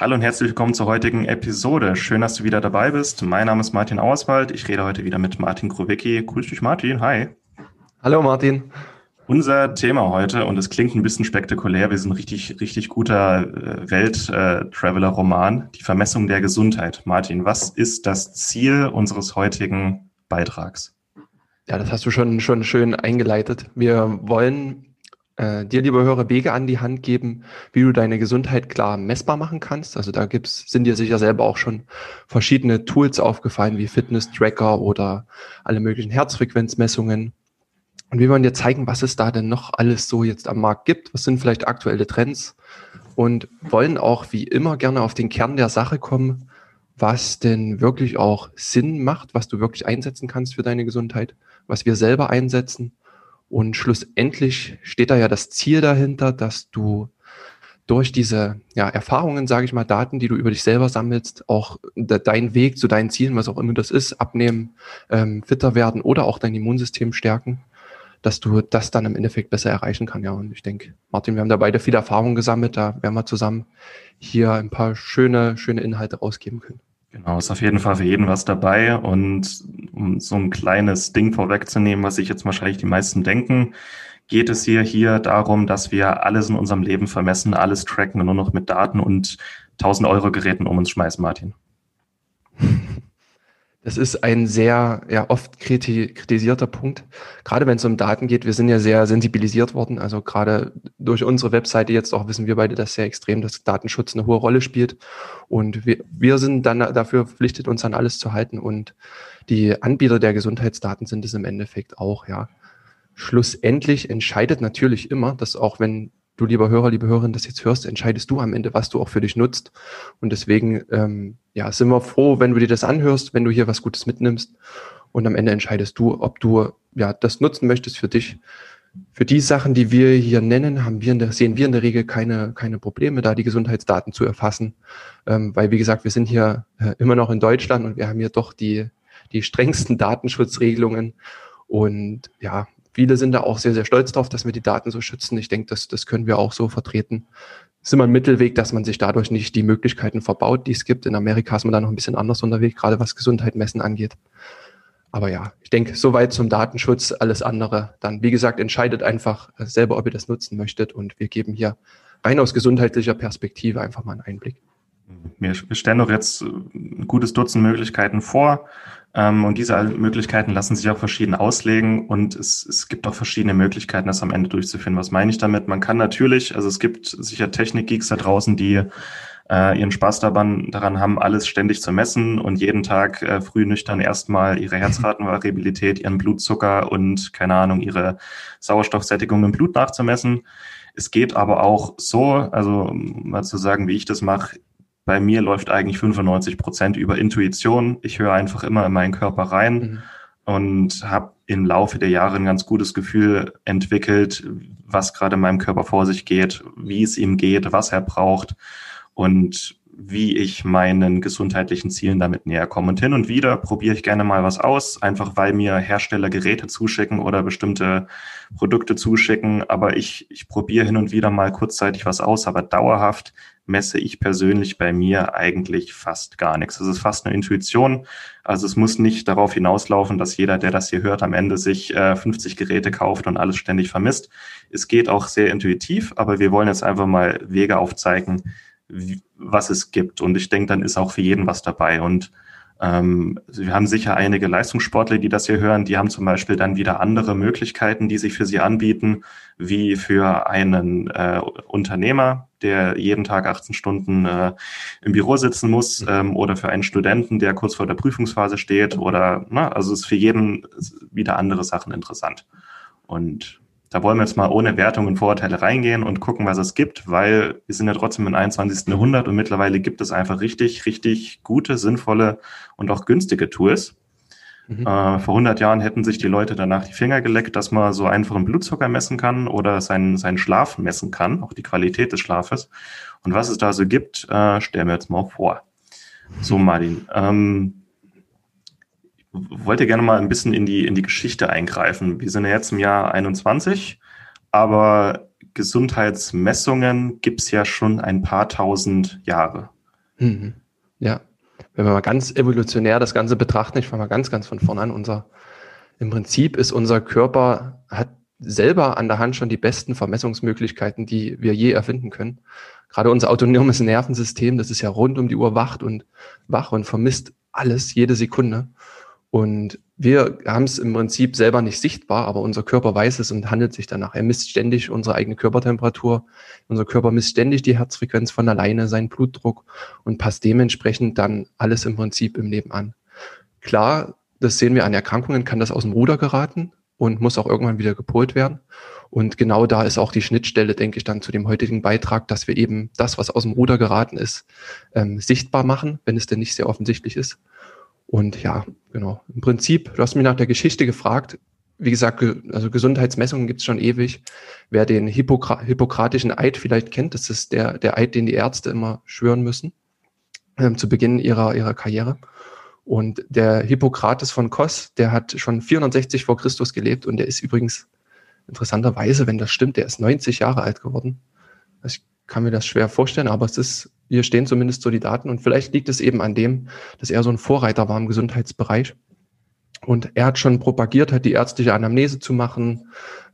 Hallo und herzlich willkommen zur heutigen Episode. Schön, dass du wieder dabei bist. Mein Name ist Martin Auerswald. Ich rede heute wieder mit Martin Krowicki. Grüß dich, Martin. Hi. Hallo, Martin. Unser Thema heute, und es klingt ein bisschen spektakulär, wir sind ein richtig, richtig guter äh, Welt-Traveler-Roman, die Vermessung der Gesundheit. Martin, was ist das Ziel unseres heutigen Beitrags? Ja, das hast du schon, schon schön eingeleitet. Wir wollen äh, dir, lieber Hörer, Wege an die Hand geben, wie du deine Gesundheit klar messbar machen kannst. Also da gibt's, sind dir sicher selber auch schon verschiedene Tools aufgefallen, wie Fitness-Tracker oder alle möglichen Herzfrequenzmessungen. Und wir wollen dir zeigen, was es da denn noch alles so jetzt am Markt gibt. Was sind vielleicht aktuelle Trends? Und wollen auch wie immer gerne auf den Kern der Sache kommen, was denn wirklich auch Sinn macht, was du wirklich einsetzen kannst für deine Gesundheit, was wir selber einsetzen und schlussendlich steht da ja das Ziel dahinter, dass du durch diese ja, Erfahrungen, sage ich mal, Daten, die du über dich selber sammelst, auch de deinen Weg zu deinen Zielen, was auch immer das ist, abnehmen, ähm, fitter werden oder auch dein Immunsystem stärken, dass du das dann im Endeffekt besser erreichen kann. Ja, und ich denke, Martin, wir haben da beide viel Erfahrung gesammelt, da werden wir zusammen hier ein paar schöne, schöne Inhalte rausgeben können. Genau, ist auf jeden Fall für jeden was dabei. Und um so ein kleines Ding vorwegzunehmen, was sich jetzt wahrscheinlich die meisten denken, geht es hier, hier darum, dass wir alles in unserem Leben vermessen, alles tracken und nur noch mit Daten und 1000 Euro Geräten um uns schmeißen, Martin. Das ist ein sehr ja, oft kritisierter Punkt, gerade wenn es um Daten geht. Wir sind ja sehr sensibilisiert worden. Also gerade durch unsere Webseite jetzt auch wissen wir beide das sehr extrem, dass Datenschutz eine hohe Rolle spielt. Und wir, wir sind dann dafür verpflichtet, uns an alles zu halten. Und die Anbieter der Gesundheitsdaten sind es im Endeffekt auch, ja. Schlussendlich entscheidet natürlich immer, dass auch wenn du, lieber Hörer, liebe Hörerin, das jetzt hörst, entscheidest du am Ende, was du auch für dich nutzt. Und deswegen, ähm, ja, sind wir froh, wenn du dir das anhörst, wenn du hier was Gutes mitnimmst. Und am Ende entscheidest du, ob du ja das nutzen möchtest für dich. Für die Sachen, die wir hier nennen, haben wir in der, sehen wir in der Regel keine, keine Probleme, da die Gesundheitsdaten zu erfassen. Ähm, weil, wie gesagt, wir sind hier äh, immer noch in Deutschland und wir haben hier doch die, die strengsten Datenschutzregelungen. Und ja, Viele sind da auch sehr, sehr stolz drauf, dass wir die Daten so schützen. Ich denke, das, das können wir auch so vertreten. Es ist immer ein Mittelweg, dass man sich dadurch nicht die Möglichkeiten verbaut, die es gibt. In Amerika ist man da noch ein bisschen anders unterwegs, gerade was Gesundheit messen angeht. Aber ja, ich denke, soweit zum Datenschutz, alles andere. Dann, wie gesagt, entscheidet einfach selber, ob ihr das nutzen möchtet. Und wir geben hier rein aus gesundheitlicher Perspektive einfach mal einen Einblick. Wir stellen doch jetzt ein gutes Dutzend Möglichkeiten vor. Ähm, und diese Möglichkeiten lassen sich auch verschieden auslegen und es, es gibt auch verschiedene Möglichkeiten, das am Ende durchzuführen. Was meine ich damit? Man kann natürlich, also es gibt sicher Technikgeeks da draußen, die äh, ihren Spaß daran, daran haben, alles ständig zu messen und jeden Tag äh, früh nüchtern erstmal ihre Herzratenvariabilität, ihren Blutzucker und keine Ahnung, ihre Sauerstoffsättigung im Blut nachzumessen. Es geht aber auch so, also mal zu sagen, wie ich das mache, bei mir läuft eigentlich 95 Prozent über Intuition. Ich höre einfach immer in meinen Körper rein mhm. und habe im Laufe der Jahre ein ganz gutes Gefühl entwickelt, was gerade in meinem Körper vor sich geht, wie es ihm geht, was er braucht und wie ich meinen gesundheitlichen Zielen damit näher komme. Und hin und wieder probiere ich gerne mal was aus, einfach weil mir Hersteller Geräte zuschicken oder bestimmte Produkte zuschicken. Aber ich, ich probiere hin und wieder mal kurzzeitig was aus, aber dauerhaft messe ich persönlich bei mir eigentlich fast gar nichts. Es ist fast eine Intuition. Also es muss nicht darauf hinauslaufen, dass jeder, der das hier hört, am Ende sich äh, 50 Geräte kauft und alles ständig vermisst. Es geht auch sehr intuitiv, aber wir wollen jetzt einfach mal Wege aufzeigen, wie, was es gibt. Und ich denke, dann ist auch für jeden was dabei. Und ähm, wir haben sicher einige Leistungssportler, die das hier hören, die haben zum Beispiel dann wieder andere Möglichkeiten, die sich für sie anbieten, wie für einen äh, Unternehmer, der jeden Tag 18 Stunden äh, im Büro sitzen muss, mhm. ähm, oder für einen Studenten, der kurz vor der Prüfungsphase steht, oder na, also ist für jeden wieder andere Sachen interessant. Und Da wollen wir jetzt mal ohne Wertung und Vorurteile reingehen und gucken, was es gibt, weil wir sind ja trotzdem im 21. Jahrhundert und mittlerweile gibt es einfach richtig, richtig gute, sinnvolle und auch günstige Tools. Mhm. Äh, vor 100 Jahren hätten sich die Leute danach die Finger geleckt, dass man so einfach einen Blutzucker messen kann oder seinen, seinen Schlaf messen kann, auch die Qualität des Schlafes. Und was es da so gibt, äh, stellen wir jetzt mal vor. So, Martin, ähm, wollte gerne mal ein bisschen in die, in die Geschichte eingreifen. Wir sind ja jetzt im Jahr 21, aber Gesundheitsmessungen gibt's ja schon ein paar tausend Jahre. Mhm. Ja, wenn wir mal ganz evolutionär das Ganze betrachten, ich fange mal ganz, ganz von vorne an, unser, im Prinzip ist unser Körper, hat selber an der Hand schon die besten Vermessungsmöglichkeiten, die wir je erfinden können. Gerade unser autonomes Nervensystem, das ist ja rund um die Uhr wacht und wach und vermisst alles jede Sekunde. Und wir haben es im Prinzip selber nicht sichtbar, aber unser Körper weiß es und handelt sich danach. Er misst ständig unsere eigene Körpertemperatur. Unser Körper misst ständig die Herzfrequenz von alleine, seinen Blutdruck und passt dementsprechend dann alles im Prinzip im Leben an. Klar, das sehen wir an Erkrankungen, kann das aus dem Ruder geraten und muss auch irgendwann wieder gepolt werden. Und genau da ist auch die Schnittstelle, denke ich, dann zu dem heutigen Beitrag, dass wir eben das, was aus dem Ruder geraten ist, ähm, sichtbar machen, wenn es denn nicht sehr offensichtlich ist und ja, genau. Im Prinzip, du hast mich nach der Geschichte gefragt. Wie gesagt, also Gesundheitsmessungen gibt es schon ewig. Wer den Hippokra hippokratischen Eid vielleicht kennt, das ist der, der Eid, den die Ärzte immer schwören müssen ähm, zu Beginn ihrer, ihrer Karriere. Und der Hippokrates von Kos, der hat schon 460 vor Christus gelebt und der ist übrigens interessanterweise, wenn das stimmt, der ist 90 Jahre alt geworden. Ich kann mir das schwer vorstellen, aber es ist hier stehen zumindest so die Daten. Und vielleicht liegt es eben an dem, dass er so ein Vorreiter war im Gesundheitsbereich. Und er hat schon propagiert, hat die ärztliche Anamnese zu machen,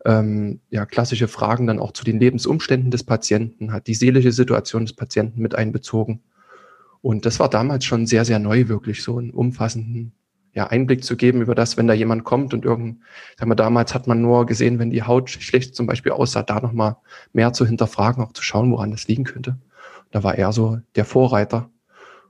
ähm, ja, klassische Fragen dann auch zu den Lebensumständen des Patienten, hat die seelische Situation des Patienten mit einbezogen. Und das war damals schon sehr, sehr neu, wirklich so einen umfassenden ja, Einblick zu geben über das, wenn da jemand kommt und irgend, sagen wir, damals hat man nur gesehen, wenn die Haut schlecht zum Beispiel aussah, da nochmal mehr zu hinterfragen, auch zu schauen, woran das liegen könnte. Da war er so der Vorreiter.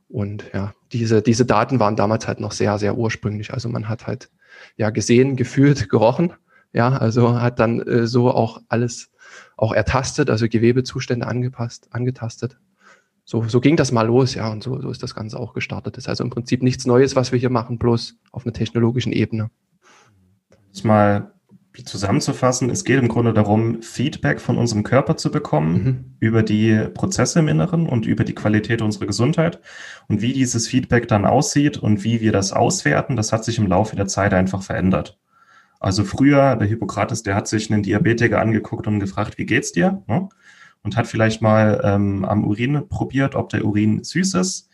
Und ja, diese, diese Daten waren damals halt noch sehr, sehr ursprünglich. Also man hat halt ja gesehen, gefühlt, gerochen. Ja, also hat dann äh, so auch alles auch ertastet, also Gewebezustände angepasst, angetastet. So, so ging das mal los, ja, und so, so ist das Ganze auch gestartet. Das ist also im Prinzip nichts Neues, was wir hier machen, bloß auf einer technologischen Ebene. Mal zusammenzufassen, es geht im Grunde darum, Feedback von unserem Körper zu bekommen mhm. über die Prozesse im Inneren und über die Qualität unserer Gesundheit. Und wie dieses Feedback dann aussieht und wie wir das auswerten, das hat sich im Laufe der Zeit einfach verändert. Also früher, der Hippokrates, der hat sich einen Diabetiker angeguckt und gefragt, wie geht's dir? Ne? Und hat vielleicht mal ähm, am Urin probiert, ob der Urin süß ist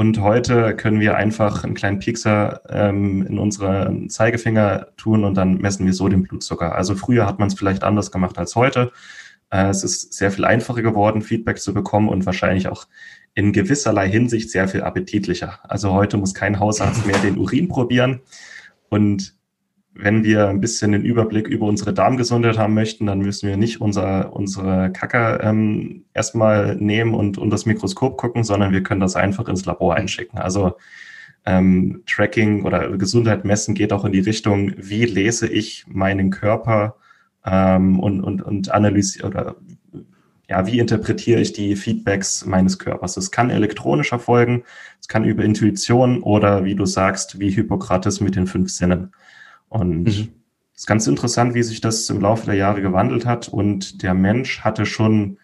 und heute können wir einfach einen kleinen Piekser ähm, in unsere Zeigefinger tun und dann messen wir so den Blutzucker. Also früher hat man es vielleicht anders gemacht als heute. Äh, es ist sehr viel einfacher geworden, Feedback zu bekommen und wahrscheinlich auch in gewisserlei Hinsicht sehr viel appetitlicher. Also heute muss kein Hausarzt mehr den Urin probieren. Und wenn wir ein bisschen den Überblick über unsere Darmgesundheit haben möchten, dann müssen wir nicht unser, unsere Kacker ähm, erstmal nehmen und unter das Mikroskop gucken, sondern wir können das einfach ins Labor einschicken. Also ähm, Tracking oder Gesundheit messen geht auch in die Richtung, wie lese ich meinen Körper ähm, und, und, und analysiere oder ja, wie interpretiere ich die Feedbacks meines Körpers? Es kann elektronisch erfolgen, es kann über Intuition oder wie du sagst, wie Hippokrates mit den fünf Sinnen. Und es mhm. ist ganz interessant, wie sich das im Laufe der Jahre gewandelt hat. Und der Mensch hatte schon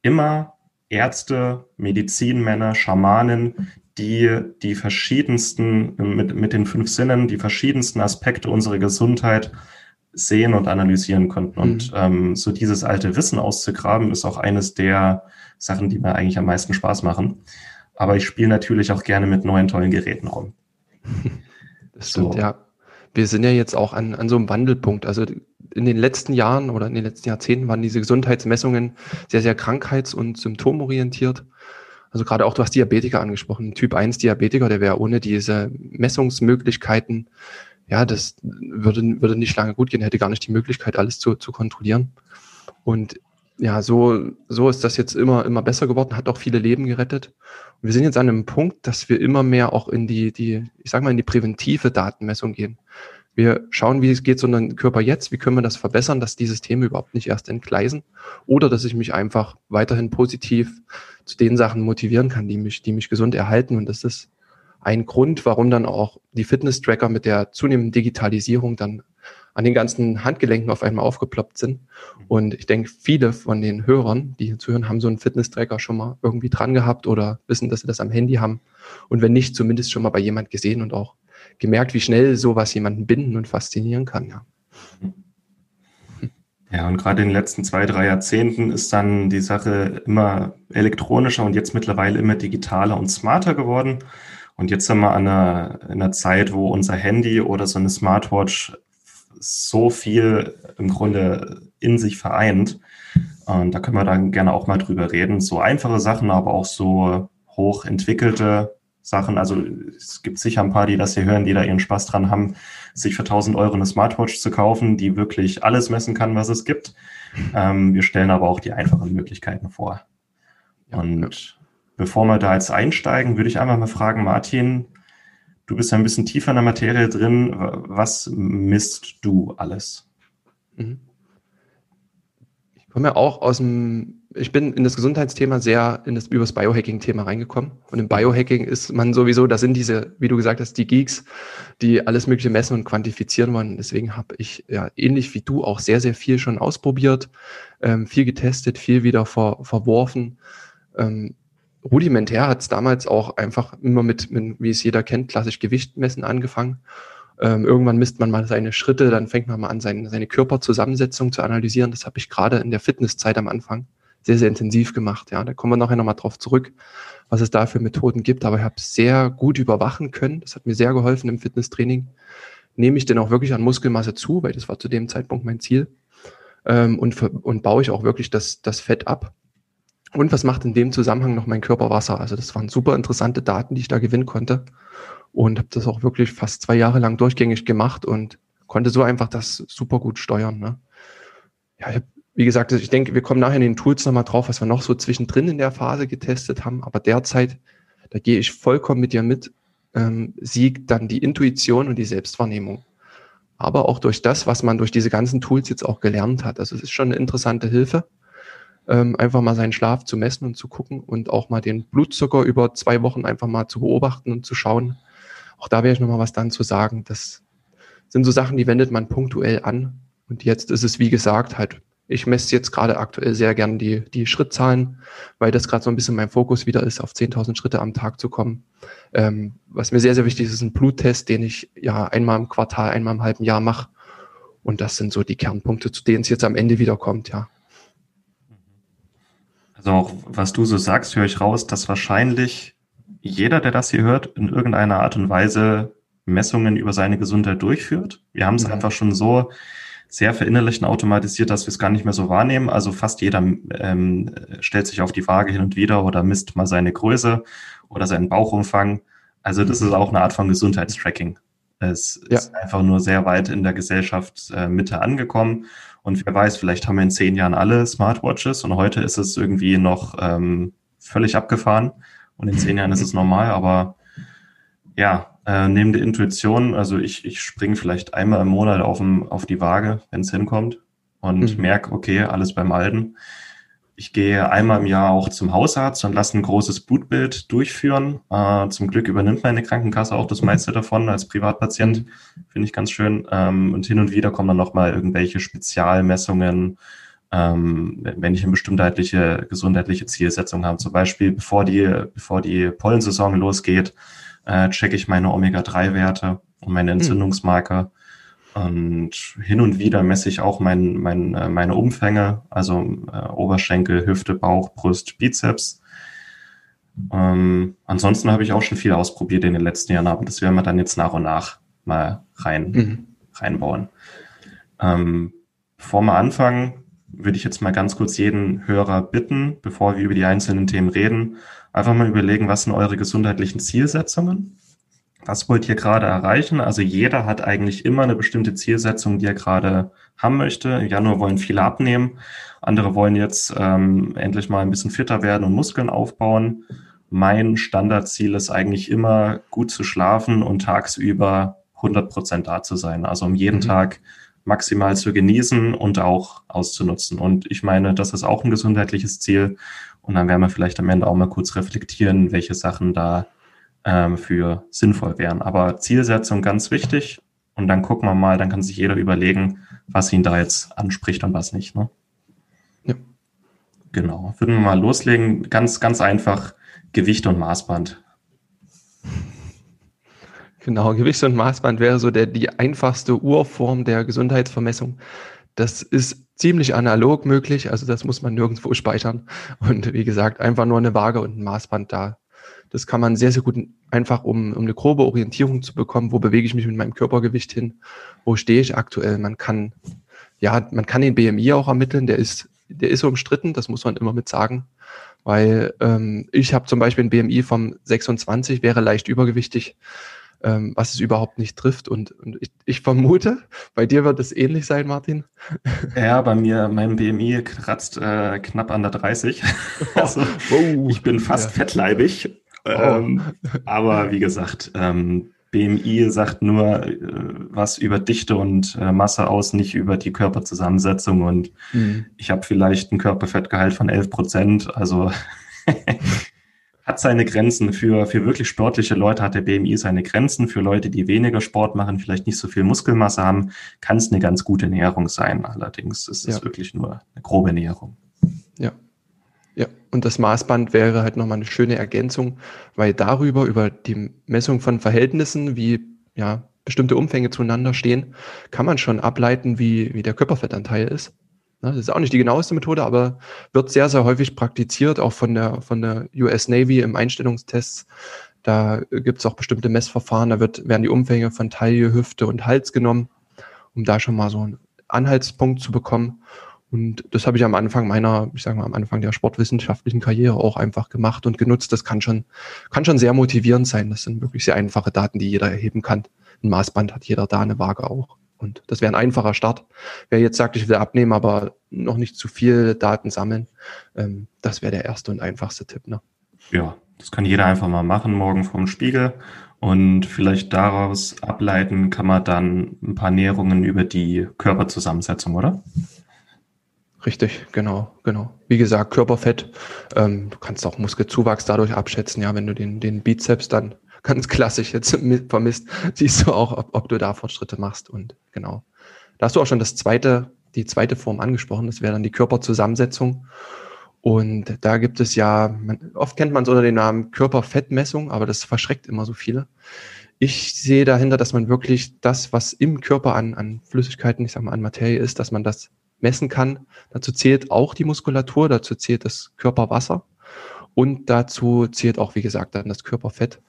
immer Ärzte, Medizinmänner, Schamanen, die die verschiedensten, mit, mit den fünf Sinnen, die verschiedensten Aspekte unserer Gesundheit sehen und analysieren konnten. Und mhm. ähm, so dieses alte Wissen auszugraben, ist auch eines der Sachen, die mir eigentlich am meisten Spaß machen. Aber ich spiele natürlich auch gerne mit neuen tollen Geräten rum. Das stimmt, so. ja wir sind ja jetzt auch an, an so einem Wandelpunkt. Also in den letzten Jahren oder in den letzten Jahrzehnten waren diese Gesundheitsmessungen sehr, sehr krankheits- und symptomorientiert. Also gerade auch, du hast Diabetiker angesprochen, Typ 1 Diabetiker, der wäre ohne diese Messungsmöglichkeiten, ja, das würde, würde nicht lange gut gehen, hätte gar nicht die Möglichkeit, alles zu, zu kontrollieren. Und ja, so, so ist das jetzt immer, immer besser geworden, hat auch viele Leben gerettet. Und wir sind jetzt an einem Punkt, dass wir immer mehr auch in die, die, ich sag mal, in die präventive Datenmessung gehen. Wir schauen, wie es geht so einem Körper jetzt, wie können wir das verbessern, dass die Systeme überhaupt nicht erst entgleisen oder dass ich mich einfach weiterhin positiv zu den Sachen motivieren kann, die mich, die mich gesund erhalten. Und das ist ein Grund, warum dann auch die Fitness-Tracker mit der zunehmenden Digitalisierung dann an den ganzen Handgelenken auf einmal aufgeploppt sind. Und ich denke, viele von den Hörern, die hier zuhören, haben so einen Fitness-Tracker schon mal irgendwie dran gehabt oder wissen, dass sie das am Handy haben. Und wenn nicht, zumindest schon mal bei jemand gesehen und auch gemerkt, wie schnell sowas jemanden binden und faszinieren kann, ja. Ja, und gerade in den letzten zwei, drei Jahrzehnten ist dann die Sache immer elektronischer und jetzt mittlerweile immer digitaler und smarter geworden. Und jetzt sind wir an einer, in einer Zeit, wo unser Handy oder so eine Smartwatch so viel im Grunde in sich vereint. Und da können wir dann gerne auch mal drüber reden. So einfache Sachen, aber auch so hoch entwickelte Sachen. Also es gibt sicher ein paar, die das hier hören, die da ihren Spaß dran haben, sich für 1000 Euro eine Smartwatch zu kaufen, die wirklich alles messen kann, was es gibt. Ähm, wir stellen aber auch die einfachen Möglichkeiten vor. Und bevor wir da jetzt einsteigen, würde ich einfach mal fragen, Martin, du bist ein bisschen tiefer in der Materie drin. Was misst du alles? Mhm. Ich komme ja auch aus dem ich bin in das Gesundheitsthema sehr in das übers Biohacking-Thema reingekommen. Und im Biohacking ist man sowieso, da sind diese, wie du gesagt hast, die Geeks, die alles Mögliche messen und quantifizieren wollen. Deswegen habe ich ja ähnlich wie du auch sehr, sehr viel schon ausprobiert, ähm, viel getestet, viel wieder ver, verworfen. Ähm, rudimentär hat es damals auch einfach immer mit, mit, wie es jeder kennt, klassisch Gewicht messen angefangen. Ähm, irgendwann misst man mal seine Schritte, dann fängt man mal an, seine, seine Körperzusammensetzung zu analysieren. Das habe ich gerade in der Fitnesszeit am Anfang sehr, sehr intensiv gemacht. Ja, da kommen wir nachher nochmal drauf zurück, was es da für Methoden gibt. Aber ich habe sehr gut überwachen können. Das hat mir sehr geholfen im Fitnesstraining. Nehme ich denn auch wirklich an Muskelmasse zu, weil das war zu dem Zeitpunkt mein Ziel. Ähm, und, und baue ich auch wirklich das, das Fett ab. Und was macht in dem Zusammenhang noch mein Körperwasser? Also das waren super interessante Daten, die ich da gewinnen konnte. Und habe das auch wirklich fast zwei Jahre lang durchgängig gemacht und konnte so einfach das super gut steuern. Ne? Ja, ich habe wie gesagt, ich denke, wir kommen nachher in den Tools nochmal drauf, was wir noch so zwischendrin in der Phase getestet haben. Aber derzeit, da gehe ich vollkommen mit dir mit, ähm, siegt dann die Intuition und die Selbstwahrnehmung. Aber auch durch das, was man durch diese ganzen Tools jetzt auch gelernt hat. Also es ist schon eine interessante Hilfe, ähm, einfach mal seinen Schlaf zu messen und zu gucken und auch mal den Blutzucker über zwei Wochen einfach mal zu beobachten und zu schauen. Auch da wäre ich nochmal was dann zu sagen. Das sind so Sachen, die wendet man punktuell an. Und jetzt ist es, wie gesagt, halt ich messe jetzt gerade aktuell sehr gern die, die Schrittzahlen, weil das gerade so ein bisschen mein Fokus wieder ist, auf 10.000 Schritte am Tag zu kommen. Ähm, was mir sehr, sehr wichtig ist, ist ein Bluttest, den ich ja einmal im Quartal, einmal im halben Jahr mache. Und das sind so die Kernpunkte, zu denen es jetzt am Ende wieder kommt, ja. Also auch was du so sagst, höre ich raus, dass wahrscheinlich jeder, der das hier hört, in irgendeiner Art und Weise Messungen über seine Gesundheit durchführt. Wir haben es mhm. einfach schon so sehr verinnerlicht und automatisiert, dass wir es gar nicht mehr so wahrnehmen. Also fast jeder ähm, stellt sich auf die Waage hin und wieder oder misst mal seine Größe oder seinen Bauchumfang. Also das ist auch eine Art von Gesundheitstracking. Es ja. ist einfach nur sehr weit in der Gesellschaft äh, Mitte angekommen. Und wer weiß, vielleicht haben wir in zehn Jahren alle Smartwatches und heute ist es irgendwie noch ähm, völlig abgefahren. Und in zehn Jahren ist es normal, aber ja, äh, neben der Intuition, also ich, ich springe vielleicht einmal im Monat auf, dem, auf die Waage, wenn es hinkommt und mhm. merke, okay, alles beim Alten. Ich gehe einmal im Jahr auch zum Hausarzt und lasse ein großes Blutbild durchführen. Äh, zum Glück übernimmt meine Krankenkasse auch das meiste davon als Privatpatient. Finde ich ganz schön. Ähm, und hin und wieder kommen dann nochmal irgendwelche Spezialmessungen, ähm, wenn ich eine bestimmte gesundheitliche Zielsetzung habe. Zum Beispiel, bevor die, bevor die Pollensaison losgeht, äh, checke ich meine Omega-3-Werte und meine hm. Entzündungsmarker. Und hin und wieder messe ich auch mein, mein, äh, meine Umfänge, also äh, Oberschenkel, Hüfte, Bauch, Brust, Bizeps. Ähm, ansonsten habe ich auch schon viel ausprobiert in den letzten Jahren, aber das werden wir dann jetzt nach und nach mal rein, mhm. reinbauen. Ähm, bevor wir anfangen, würde ich jetzt mal ganz kurz jeden Hörer bitten, bevor wir über die einzelnen Themen reden, Einfach mal überlegen, was sind eure gesundheitlichen Zielsetzungen? Was wollt ihr gerade erreichen? Also jeder hat eigentlich immer eine bestimmte Zielsetzung, die er gerade haben möchte. Im Januar wollen viele abnehmen. Andere wollen jetzt ähm, endlich mal ein bisschen fitter werden und Muskeln aufbauen. Mein Standardziel ist eigentlich immer gut zu schlafen und tagsüber 100 Prozent da zu sein. Also um jeden mhm. Tag maximal zu genießen und auch auszunutzen. Und ich meine, das ist auch ein gesundheitliches Ziel. Und dann werden wir vielleicht am Ende auch mal kurz reflektieren, welche Sachen da ähm, für sinnvoll wären. Aber Zielsetzung ganz wichtig. Und dann gucken wir mal, dann kann sich jeder überlegen, was ihn da jetzt anspricht und was nicht. Ne? Ja. Genau. Würden wir mal loslegen. Ganz, ganz einfach Gewicht und Maßband. Genau, Gewicht und Maßband wäre so der, die einfachste Urform der Gesundheitsvermessung. Das ist ziemlich analog möglich, also das muss man nirgendwo speichern. Und wie gesagt, einfach nur eine Waage und ein Maßband da. Das kann man sehr, sehr gut einfach, um, um eine grobe Orientierung zu bekommen, wo bewege ich mich mit meinem Körpergewicht hin, wo stehe ich aktuell. Man kann, ja, man kann den BMI auch ermitteln, der ist, der ist umstritten, das muss man immer mit sagen. Weil ähm, ich habe zum Beispiel ein BMI vom 26, wäre leicht übergewichtig ähm, was es überhaupt nicht trifft. Und, und ich, ich, vermute, bei dir wird es ähnlich sein, Martin. Ja, bei mir, mein BMI kratzt äh, knapp an der 30. also oh, ich bin fast ja. fettleibig. Oh. Ähm, aber wie gesagt, ähm, BMI sagt nur äh, was über Dichte und äh, Masse aus, nicht über die Körperzusammensetzung. Und mhm. ich habe vielleicht ein Körperfettgehalt von 11 Prozent. Also hat seine Grenzen. Für, für wirklich sportliche Leute hat der BMI seine Grenzen. Für Leute, die weniger Sport machen, vielleicht nicht so viel Muskelmasse haben, kann es eine ganz gute Näherung sein. Allerdings ist es ja. wirklich nur eine grobe Näherung. Und das Maßband wäre halt nochmal eine schöne Ergänzung, weil darüber, über die Messung von Verhältnissen, wie ja, bestimmte Umfänge zueinander stehen, kann man schon ableiten, wie, wie der Körperfettanteil ist. Ne, das ist auch nicht die genaueste Methode, aber wird sehr, sehr häufig praktiziert, auch von der, von der US Navy im Einstellungstests. Da gibt es auch bestimmte Messverfahren, da wird, werden die Umfänge von Taille, Hüfte und Hals genommen, um da schon mal so einen Anhaltspunkt zu bekommen. Und das habe ich am Anfang meiner, ich sage mal, am Anfang der sportwissenschaftlichen Karriere auch einfach gemacht und genutzt. Das kann schon, kann schon sehr motivierend sein. Das sind wirklich sehr einfache Daten, die jeder erheben kann. Ein Maßband hat jeder da, eine Waage auch. Und das wäre ein einfacher Start. Wer jetzt sagt, ich will abnehmen, aber noch nicht zu viel Daten sammeln, ähm, das wäre der erste und einfachste Tipp. Ne? Ja, das kann jeder einfach mal machen, morgen vorm Spiegel. Und vielleicht daraus ableiten kann man dann ein paar Näherungen über die Körperzusammensetzung, oder? Richtig, genau, genau. Wie gesagt, Körperfett, ähm, du kannst auch Muskelzuwachs dadurch abschätzen, ja, wenn du den, den Bizeps dann ganz klassisch jetzt vermisst, siehst du auch, ob, ob du da Fortschritte machst. Und genau. Da hast du auch schon das zweite, die zweite Form angesprochen. Das wäre dann die Körperzusammensetzung. Und da gibt es ja, man, oft kennt man es unter dem Namen Körperfettmessung, aber das verschreckt immer so viele. Ich sehe dahinter, dass man wirklich das, was im Körper an, an Flüssigkeiten, ich sag mal an Materie ist, dass man das messen kann. Dazu zählt auch die Muskulatur, dazu zählt das Körperwasser und dazu zählt auch, wie gesagt, dann das Körperfett.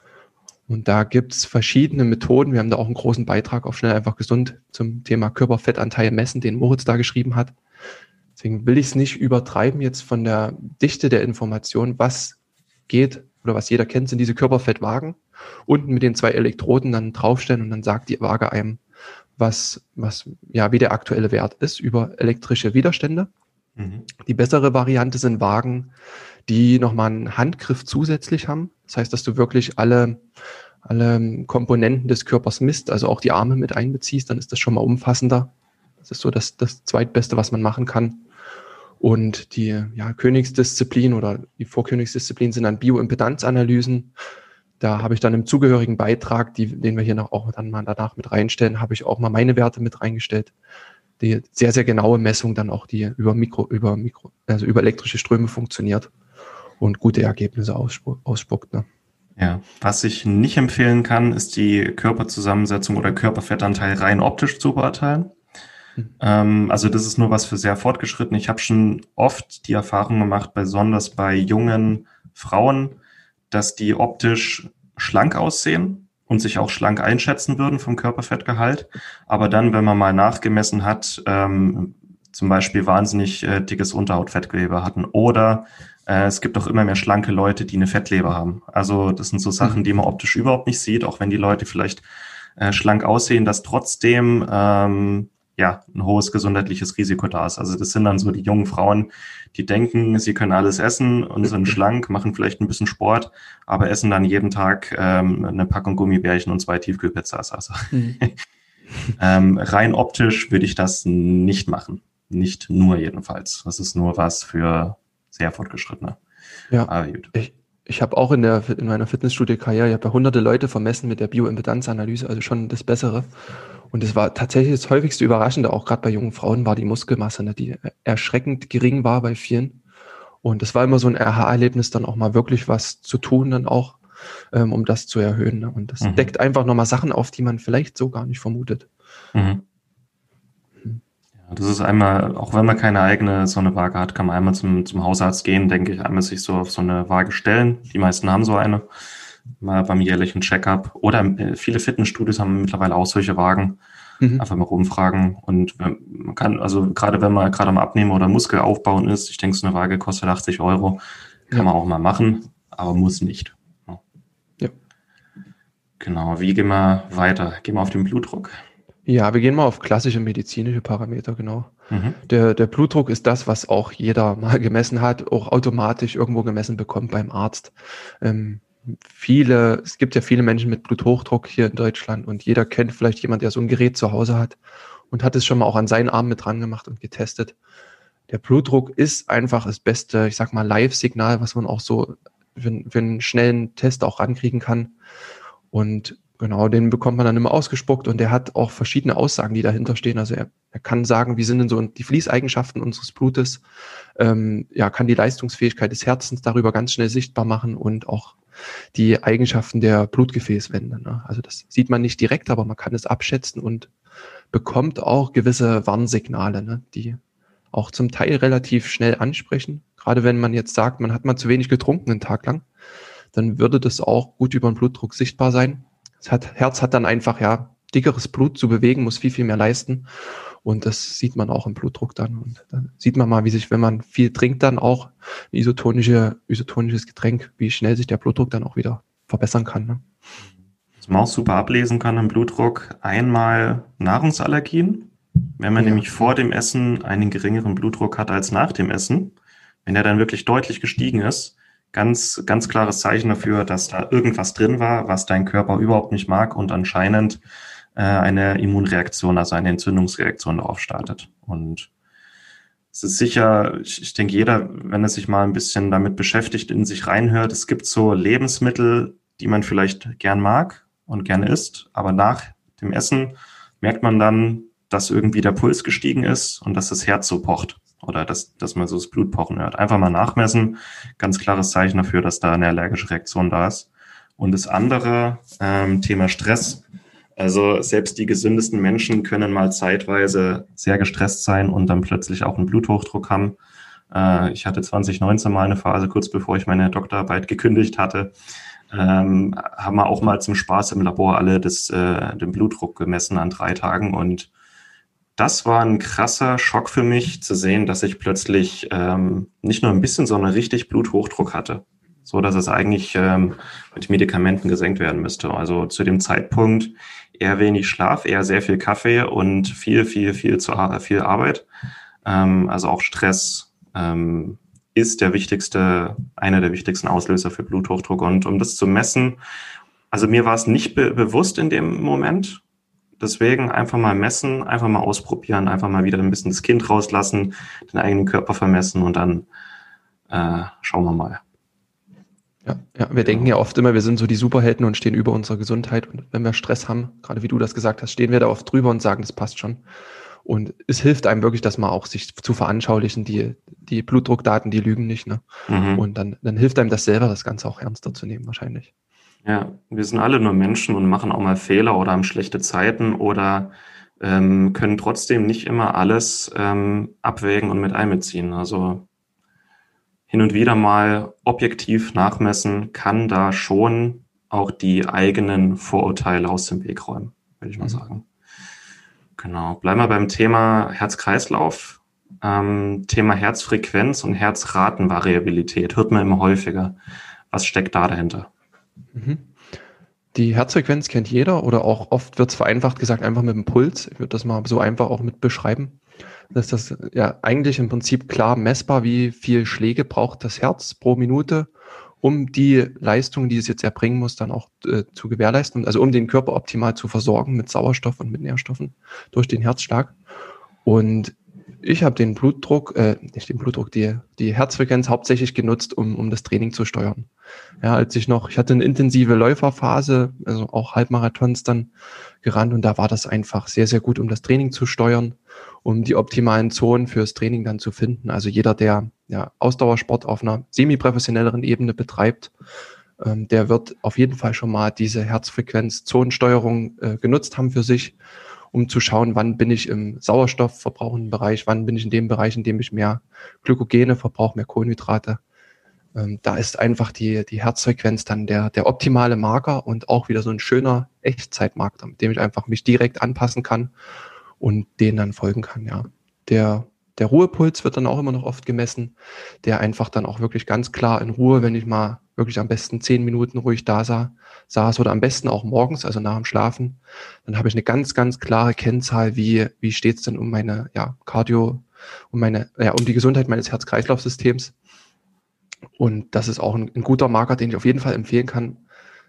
Und da gibt's verschiedene Methoden. Wir haben da auch einen großen Beitrag auf Schnell einfach gesund zum Thema Körperfettanteil messen, den Moritz da geschrieben hat. Deswegen will ich es nicht übertreiben jetzt von der Dichte der Information, was geht oder was jeder kennt, sind diese Körperfettwagen. Unten mit den zwei Elektroden dann draufstellen und dann sagt die Waage einem, was, was, ja, wie der aktuelle Wert ist über elektrische Widerstände. Mhm. Die bessere Variante sind Wagen, die nochmal einen Handgriff zusätzlich haben. Das heißt, dass du wirklich alle, alle Komponenten des Körpers misst, also auch die Arme mit einbeziehst, dann ist das schon mal umfassender. Das ist so das, das Zweitbeste, was man machen kann. Und die ja, Königsdisziplin oder die Vorkönigsdisziplin sind dann Bioimpedanzanalysen. Da habe ich dann im zugehörigen Beitrag, die, den wir hier noch auch dann mal danach mit reinstellen, habe ich auch mal meine Werte mit reingestellt. Die sehr, sehr genaue Messung dann auch, die über Mikro, über Mikro, also über elektrische Ströme funktioniert und gute Ergebnisse ausspuckt. Ne? Ja, was ich nicht empfehlen kann, ist die Körperzusammensetzung oder Körperfettanteil rein optisch zu beurteilen. Hm. Ähm, also das ist nur was für sehr fortgeschritten. Ich habe schon oft die Erfahrung gemacht, besonders bei jungen Frauen, dass die optisch schlank aussehen und sich auch schlank einschätzen würden vom Körperfettgehalt. Aber dann, wenn man mal nachgemessen hat, ähm, zum Beispiel wahnsinnig äh, dickes Unterhautfettgewebe hatten oder äh, es gibt auch immer mehr schlanke Leute, die eine Fettleber haben. Also das sind so Sachen, die man optisch überhaupt nicht sieht, auch wenn die Leute vielleicht äh, schlank aussehen, dass trotzdem ähm, ja, ein hohes gesundheitliches Risiko da ist. Also das sind dann so die jungen Frauen, die denken, sie können alles essen und sind schlank, machen vielleicht ein bisschen Sport, aber essen dann jeden Tag ähm, eine Packung Gummibärchen und zwei Tiefkühlpizzas. Also mhm. ähm, rein optisch würde ich das nicht machen. Nicht nur jedenfalls. Das ist nur was für sehr fortgeschrittene. Ja, ich, ich habe auch in, der, in meiner Fitnessstudio-Karriere, ich habe ja hunderte Leute vermessen mit der Bioimpedanzanalyse, also schon das Bessere. Und es war tatsächlich das häufigste Überraschende, auch gerade bei jungen Frauen, war die Muskelmasse, ne, die erschreckend gering war bei vielen. Und es war immer so ein RH-Erlebnis, dann auch mal wirklich was zu tun, dann auch, ähm, um das zu erhöhen. Ne? Und das mhm. deckt einfach nochmal Sachen auf, die man vielleicht so gar nicht vermutet. Mhm. Das ist einmal, auch wenn man keine eigene so eine Waage hat, kann man einmal zum, zum Hausarzt gehen, denke ich, einmal sich so auf so eine Waage stellen. Die meisten haben so eine, mal beim jährlichen Checkup. Oder äh, viele Fitnessstudios haben mittlerweile auch solche Wagen. Mhm. Einfach mal rumfragen. Und man kann, also gerade wenn man gerade am Abnehmen oder Muskel aufbauen ist, ich denke, so eine Waage kostet 80 Euro, kann ja. man auch mal machen, aber muss nicht. Ja. Genau, wie gehen wir weiter? Gehen wir auf den Blutdruck. Ja, wir gehen mal auf klassische medizinische Parameter, genau. Mhm. Der, der Blutdruck ist das, was auch jeder mal gemessen hat, auch automatisch irgendwo gemessen bekommt beim Arzt. Ähm, viele, es gibt ja viele Menschen mit Bluthochdruck hier in Deutschland und jeder kennt vielleicht jemand, der so ein Gerät zu Hause hat und hat es schon mal auch an seinen Arm mit dran gemacht und getestet. Der Blutdruck ist einfach das beste, ich sag mal, Live-Signal, was man auch so für, für einen schnellen Test auch rankriegen kann. Und Genau, den bekommt man dann immer ausgespuckt und der hat auch verschiedene Aussagen, die dahinter stehen. Also er, er kann sagen, wie sind denn so die Fließeigenschaften unseres Blutes, ähm, ja, kann die Leistungsfähigkeit des Herzens darüber ganz schnell sichtbar machen und auch die Eigenschaften der Blutgefäßwände. Ne? Also das sieht man nicht direkt, aber man kann es abschätzen und bekommt auch gewisse Warnsignale, ne? die auch zum Teil relativ schnell ansprechen. Gerade wenn man jetzt sagt, man hat mal zu wenig getrunken einen Tag lang, dann würde das auch gut über den Blutdruck sichtbar sein. Das hat, Herz hat dann einfach, ja, dickeres Blut zu bewegen, muss viel, viel mehr leisten. Und das sieht man auch im Blutdruck dann. Und dann sieht man mal, wie sich, wenn man viel trinkt, dann auch ein isotonische, isotonisches Getränk, wie schnell sich der Blutdruck dann auch wieder verbessern kann. Ne? Was man auch super ablesen kann im Blutdruck, einmal Nahrungsallergien. Wenn man ja. nämlich vor dem Essen einen geringeren Blutdruck hat als nach dem Essen, wenn er dann wirklich deutlich gestiegen ist, ganz, ganz klares Zeichen dafür, dass da irgendwas drin war, was dein Körper überhaupt nicht mag und anscheinend äh, eine Immunreaktion, also eine Entzündungsreaktion darauf startet. Und es ist sicher, ich, ich denke, jeder, wenn er sich mal ein bisschen damit beschäftigt, in sich reinhört, es gibt so Lebensmittel, die man vielleicht gern mag und gerne isst, aber nach dem Essen merkt man dann, dass irgendwie der Puls gestiegen ist und dass das Herz so pocht oder dass, dass man so das Blutpochen hört. Einfach mal nachmessen. Ganz klares Zeichen dafür, dass da eine allergische Reaktion da ist. Und das andere ähm, Thema Stress. Also selbst die gesündesten Menschen können mal zeitweise sehr gestresst sein und dann plötzlich auch einen Bluthochdruck haben. Äh, ich hatte 2019 mal eine Phase, kurz bevor ich meine Doktorarbeit gekündigt hatte, ähm, haben wir auch mal zum Spaß im Labor alle das, äh, den Blutdruck gemessen an drei Tagen und das war ein krasser Schock für mich zu sehen, dass ich plötzlich ähm, nicht nur ein bisschen, sondern richtig Bluthochdruck hatte. So dass es eigentlich ähm, mit Medikamenten gesenkt werden müsste. Also zu dem Zeitpunkt eher wenig Schlaf, eher sehr viel Kaffee und viel, viel, viel zu viel Arbeit. Ähm, also auch Stress ähm, ist der wichtigste, einer der wichtigsten Auslöser für Bluthochdruck. Und um das zu messen, also mir war es nicht be bewusst in dem Moment, Deswegen einfach mal messen, einfach mal ausprobieren, einfach mal wieder ein bisschen das Kind rauslassen, den eigenen Körper vermessen und dann äh, schauen wir mal. Ja, ja, wir denken ja oft immer, wir sind so die Superhelden und stehen über unserer Gesundheit. Und wenn wir Stress haben, gerade wie du das gesagt hast, stehen wir da oft drüber und sagen, das passt schon. Und es hilft einem wirklich, dass man auch sich zu veranschaulichen, die, die Blutdruckdaten, die lügen nicht. Ne? Mhm. Und dann, dann hilft einem das selber, das Ganze auch ernster zu nehmen, wahrscheinlich. Ja, wir sind alle nur Menschen und machen auch mal Fehler oder haben schlechte Zeiten oder ähm, können trotzdem nicht immer alles ähm, abwägen und mit einbeziehen. Also hin und wieder mal objektiv nachmessen kann da schon auch die eigenen Vorurteile aus dem Weg räumen, würde ich mal mhm. sagen. Genau. Bleiben wir beim Thema Herz-Kreislauf. Ähm, Thema Herzfrequenz und Herzratenvariabilität hört man immer häufiger. Was steckt da dahinter? Mhm. Die Herzfrequenz kennt jeder oder auch oft wird es vereinfacht gesagt einfach mit dem Puls. Ich würde das mal so einfach auch mit beschreiben. Das ist das ja eigentlich im Prinzip klar messbar, wie viel Schläge braucht das Herz pro Minute, um die Leistung, die es jetzt erbringen muss, dann auch äh, zu gewährleisten, also um den Körper optimal zu versorgen mit Sauerstoff und mit Nährstoffen durch den Herzschlag. Und ich habe den Blutdruck, äh, nicht den Blutdruck, die, die Herzfrequenz hauptsächlich genutzt, um, um das Training zu steuern. Ja, als ich noch, ich hatte eine intensive Läuferphase, also auch Halbmarathons dann gerannt und da war das einfach sehr, sehr gut, um das Training zu steuern, um die optimalen Zonen fürs Training dann zu finden. Also jeder, der ja, Ausdauersport auf einer semi-professionelleren Ebene betreibt, ähm, der wird auf jeden Fall schon mal diese Herzfrequenz-Zonensteuerung äh, genutzt haben für sich um zu schauen, wann bin ich im sauerstoffverbrauchenden Bereich, wann bin ich in dem Bereich, in dem ich mehr Glykogene verbrauche, mehr Kohlenhydrate. Ähm, da ist einfach die, die Herzfrequenz dann der, der optimale Marker und auch wieder so ein schöner Echtzeitmarker, mit dem ich einfach mich direkt anpassen kann und den dann folgen kann, ja. Der, der Ruhepuls wird dann auch immer noch oft gemessen, der einfach dann auch wirklich ganz klar in Ruhe, wenn ich mal wirklich am besten zehn Minuten ruhig da sah, saß oder am besten auch morgens, also nach dem Schlafen, dann habe ich eine ganz, ganz klare Kennzahl, wie, wie steht es denn um meine ja, Cardio, um meine, ja, um die Gesundheit meines Herz-Kreislauf-Systems. Und das ist auch ein, ein, guter Marker, den ich auf jeden Fall empfehlen kann,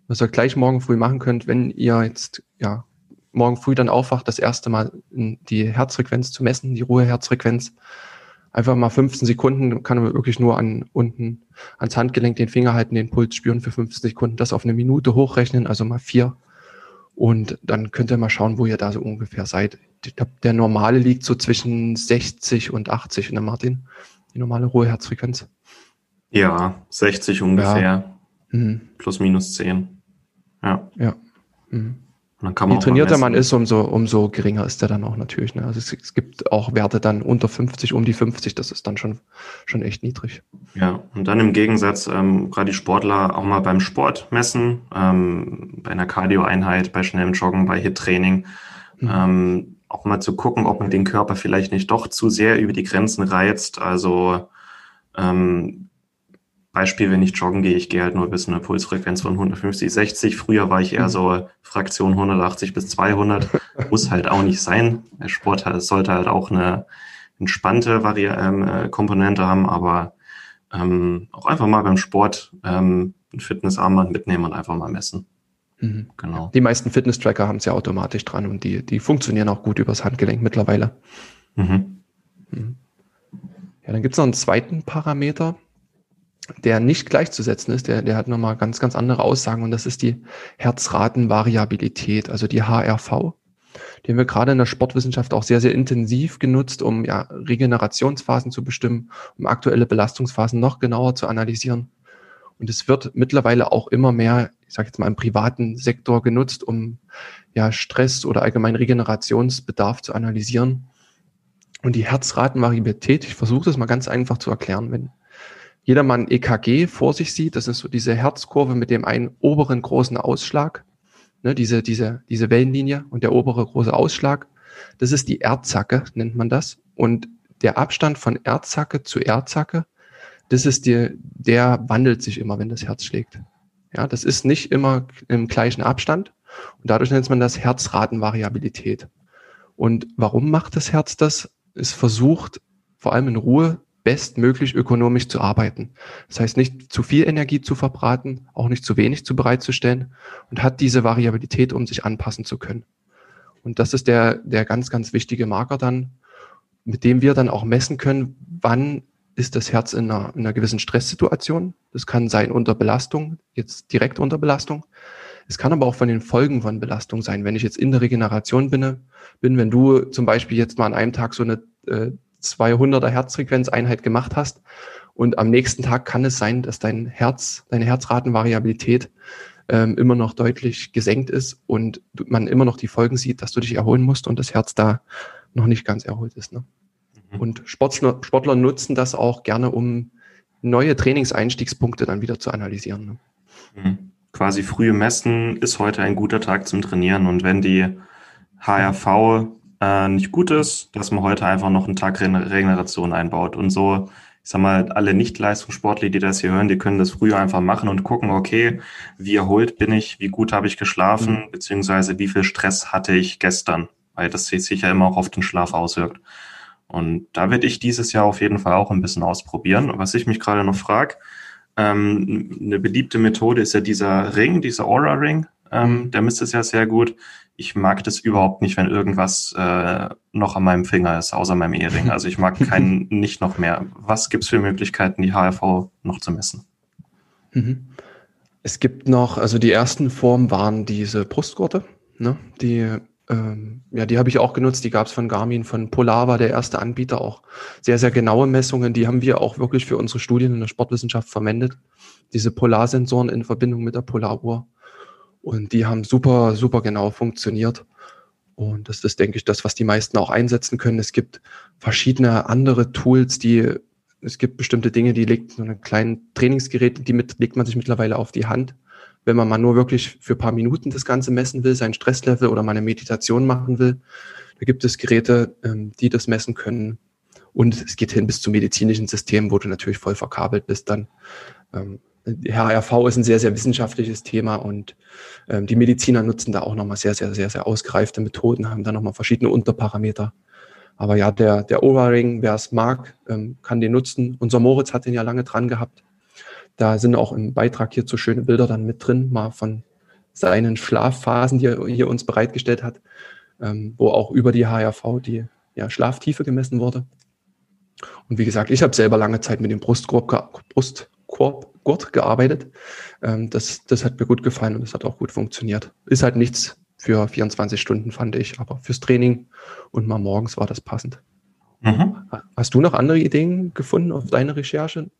was ihr gleich morgen früh machen könnt, wenn ihr jetzt ja morgen früh dann aufwacht, das erste Mal die Herzfrequenz zu messen, die Ruheherzfrequenz. Einfach mal 15 Sekunden kann man wirklich nur an unten ans Handgelenk den Finger halten, den Puls spüren für 15 Sekunden, das auf eine Minute hochrechnen, also mal vier. Und dann könnt ihr mal schauen, wo ihr da so ungefähr seid. Ich glaube, der normale liegt so zwischen 60 und 80, ne Martin? Die normale Ruheherzfrequenz. Ja, 60 ungefähr. Ja. Mhm. Plus minus 10. Ja. Ja. Mhm. Man kann Je trainierter man ist, umso, umso geringer ist der dann auch natürlich. Ne? Also es, es, gibt auch Werte dann unter 50, um die 50, das ist dann schon, schon echt niedrig. Ja, und dann im Gegensatz, ähm, gerade die Sportler auch mal beim Sport messen, ähm, bei einer Cardio-Einheit, bei schnellem Joggen, bei Hit-Training, mhm. ähm, auch mal zu gucken, ob man den Körper vielleicht nicht doch zu sehr über die Grenzen reizt. Also ähm, Beispiel, wenn ich joggen gehe, ich gehe halt nur bis eine Pulsfrequenz von 150, 60. Früher war ich eher so Fraktion 180 bis 200. Muss halt auch nicht sein. Der Sport sollte halt auch eine entspannte Vari ähm, äh, Komponente haben, aber ähm, auch einfach mal beim Sport ähm, ein Fitnessarmband mitnehmen und einfach mal messen. Mhm. Genau. Die meisten Fitness-Tracker haben es ja automatisch dran und die, die funktionieren auch gut übers Handgelenk mittlerweile. Mhm. Mhm. Ja, dann gibt es noch einen zweiten Parameter, der nicht gleichzusetzen ist, der, der hat nochmal ganz, ganz andere Aussagen und das ist die Herzratenvariabilität, also die HRV. Die haben wir gerade in der Sportwissenschaft auch sehr, sehr intensiv genutzt, um ja, Regenerationsphasen zu bestimmen, um aktuelle Belastungsphasen noch genauer zu analysieren. Und es wird mittlerweile auch immer mehr, ich sage jetzt mal im privaten Sektor genutzt, um ja Stress oder allgemein Regenerationsbedarf zu analysieren. Und die Herzratenvariabilität, ich versuche das mal ganz einfach zu erklären, wenn jedermann EKG vor sich sieht, das ist so diese Herzkurve mit dem einen oberen großen Ausschlag, ne, diese, diese, diese Wellenlinie und der obere große Ausschlag, das ist die Erdzacke, nennt man das. Und der Abstand von Erdzacke zu Erdzacke, das ist die, der wandelt sich immer, wenn das Herz schlägt. Ja, das ist nicht immer im gleichen Abstand. Und dadurch nennt man das Herzratenvariabilität. Und warum macht das Herz das? Es versucht, vor allem in Ruhe bestmöglich ökonomisch zu arbeiten. Das heißt, nicht zu viel Energie zu verbraten, auch nicht zu wenig zu bereitzustellen und hat diese Variabilität, um sich anpassen zu können. Und das ist der, der ganz, ganz wichtige Marker dann, mit dem wir dann auch messen können, wann ist das Herz in einer, in einer gewissen Stresssituation. Das kann sein unter Belastung, jetzt direkt unter Belastung. Es kann aber auch von den Folgen von Belastung sein. Wenn ich jetzt in der Regeneration bin, bin wenn du zum Beispiel jetzt mal an einem Tag so eine äh, 200er Herzfrequenzeinheit gemacht hast und am nächsten Tag kann es sein, dass dein Herz, deine Herzratenvariabilität ähm, immer noch deutlich gesenkt ist und man immer noch die Folgen sieht, dass du dich erholen musst und das Herz da noch nicht ganz erholt ist. Ne? Mhm. Und Sportler, Sportler nutzen das auch gerne, um neue Trainingseinstiegspunkte dann wieder zu analysieren. Ne? Mhm. Quasi früh messen ist heute ein guter Tag zum Trainieren und wenn die HRV äh, nicht gut ist, dass man heute einfach noch einen Tag Regeneration einbaut. Und so, ich sag mal, alle Nicht-Leistungssportler, die das hier hören, die können das früher einfach machen und gucken, okay, wie erholt bin ich, wie gut habe ich geschlafen, mhm. beziehungsweise wie viel Stress hatte ich gestern, weil das sich ja immer auch auf den Schlaf auswirkt. Und da werde ich dieses Jahr auf jeden Fall auch ein bisschen ausprobieren. Was ich mich gerade noch frage, ähm, eine beliebte Methode ist ja dieser Ring, dieser Aura-Ring. Ähm, der misst es ja sehr gut. Ich mag das überhaupt nicht, wenn irgendwas äh, noch an meinem Finger ist, außer meinem Ehering. Also ich mag keinen, nicht noch mehr. Was gibt es für Möglichkeiten, die HRV noch zu messen? Mhm. Es gibt noch, also die ersten Formen waren diese Brustgurte, ne? die ähm, ja, die habe ich auch genutzt. Die gab es von Garmin, von Polar war der erste Anbieter auch. Sehr, sehr genaue Messungen. Die haben wir auch wirklich für unsere Studien in der Sportwissenschaft verwendet. Diese Polarsensoren in Verbindung mit der Polaruhr. Und die haben super, super genau funktioniert. Und das ist, denke ich, das, was die meisten auch einsetzen können. Es gibt verschiedene andere Tools, die, es gibt bestimmte Dinge, die legt so ein kleines Trainingsgerät, die mit, legt man sich mittlerweile auf die Hand wenn man mal nur wirklich für paar Minuten das Ganze messen will, sein Stresslevel oder mal eine Meditation machen will. Da gibt es Geräte, ähm, die das messen können. Und es geht hin bis zum medizinischen System, wo du natürlich voll verkabelt bist dann. Ähm, HRV ist ein sehr, sehr wissenschaftliches Thema und ähm, die Mediziner nutzen da auch nochmal sehr, sehr, sehr, sehr ausgereifte Methoden, haben da nochmal verschiedene Unterparameter. Aber ja, der, der Oura-Ring, wer es mag, kann den nutzen. Unser Moritz hat den ja lange dran gehabt. Da sind auch im Beitrag hierzu schöne Bilder dann mit drin, mal von seinen Schlafphasen, die er hier uns bereitgestellt hat, ähm, wo auch über die HRV die ja, Schlaftiefe gemessen wurde. Und wie gesagt, ich habe selber lange Zeit mit dem Brustkorb, Brustkorbgurt gearbeitet. Ähm, das, das hat mir gut gefallen und das hat auch gut funktioniert. Ist halt nichts für 24 Stunden, fand ich, aber fürs Training und mal morgens war das passend. Mhm. Hast du noch andere Ideen gefunden auf deine Recherche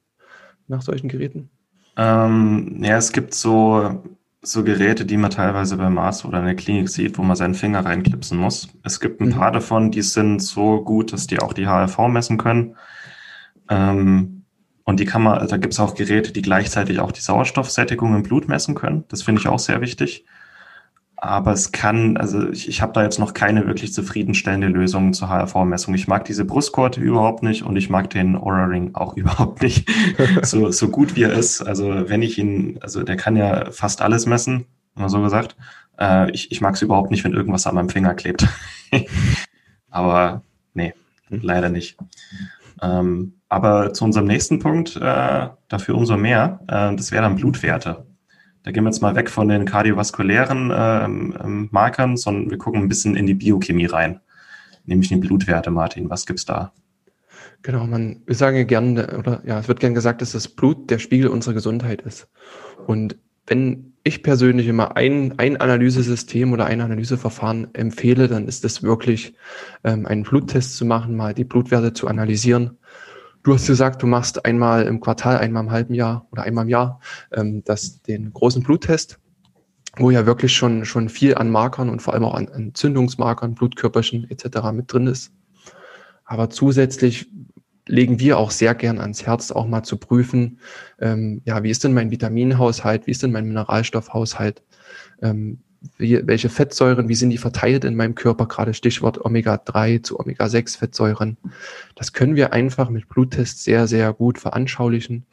nach solchen Geräten? Ähm, ja, es gibt so, so Geräte, die man teilweise beim Arzt oder in der Klinik sieht, wo man seinen Finger reinklipsen muss. Es gibt ein mhm. paar davon, die sind so gut, dass die auch die HRV messen können. Ähm, und die kann man, da gibt es auch Geräte, die gleichzeitig auch die Sauerstoffsättigung im Blut messen können. Das finde ich auch sehr wichtig. Aber es kann, also ich, ich habe da jetzt noch keine wirklich zufriedenstellende Lösung zur HRV-Messung. Ich mag diese Brustkorte überhaupt nicht und ich mag den Aura Ring auch überhaupt nicht. so, so gut wie er ist. Also wenn ich ihn, also der kann ja fast alles messen, mal so gesagt. Äh, ich ich mag es überhaupt nicht, wenn irgendwas an meinem Finger klebt. aber nee, hm. leider nicht. Ähm, aber zu unserem nächsten Punkt, äh, dafür umso mehr, äh, das wäre dann Blutwerte. Da gehen wir jetzt mal weg von den kardiovaskulären ähm, ähm, Markern, sondern wir gucken ein bisschen in die Biochemie rein, nämlich die Blutwerte, Martin. Was gibt's da? Genau, man, wir sagen ja gerne, oder ja, es wird gern gesagt, dass das Blut der Spiegel unserer Gesundheit ist. Und wenn ich persönlich immer ein, ein Analysesystem oder ein Analyseverfahren empfehle, dann ist es wirklich, ähm, einen Bluttest zu machen, mal die Blutwerte zu analysieren Du hast gesagt, du machst einmal im Quartal, einmal im halben Jahr oder einmal im Jahr ähm, das, den großen Bluttest, wo ja wirklich schon, schon viel an Markern und vor allem auch an Entzündungsmarkern, Blutkörperchen etc. mit drin ist. Aber zusätzlich legen wir auch sehr gern ans Herz, auch mal zu prüfen, ähm, ja, wie ist denn mein Vitaminhaushalt, wie ist denn mein Mineralstoffhaushalt, ähm, wie, welche Fettsäuren, wie sind die verteilt in meinem Körper, gerade Stichwort Omega-3 zu Omega-6-Fettsäuren. Das können wir einfach mit Bluttests sehr, sehr gut veranschaulichen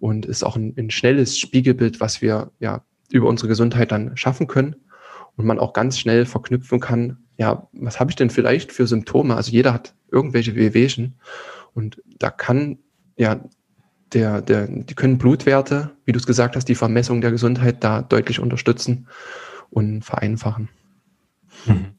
und ist auch ein, ein schnelles Spiegelbild, was wir ja über unsere Gesundheit dann schaffen können und man auch ganz schnell verknüpfen kann, ja, was habe ich denn vielleicht für Symptome? Also jeder hat irgendwelche Wehwehchen und da kann ja der, der, die können Blutwerte, wie du es gesagt hast, die Vermessung der Gesundheit da deutlich unterstützen und vereinfachen. Mhm.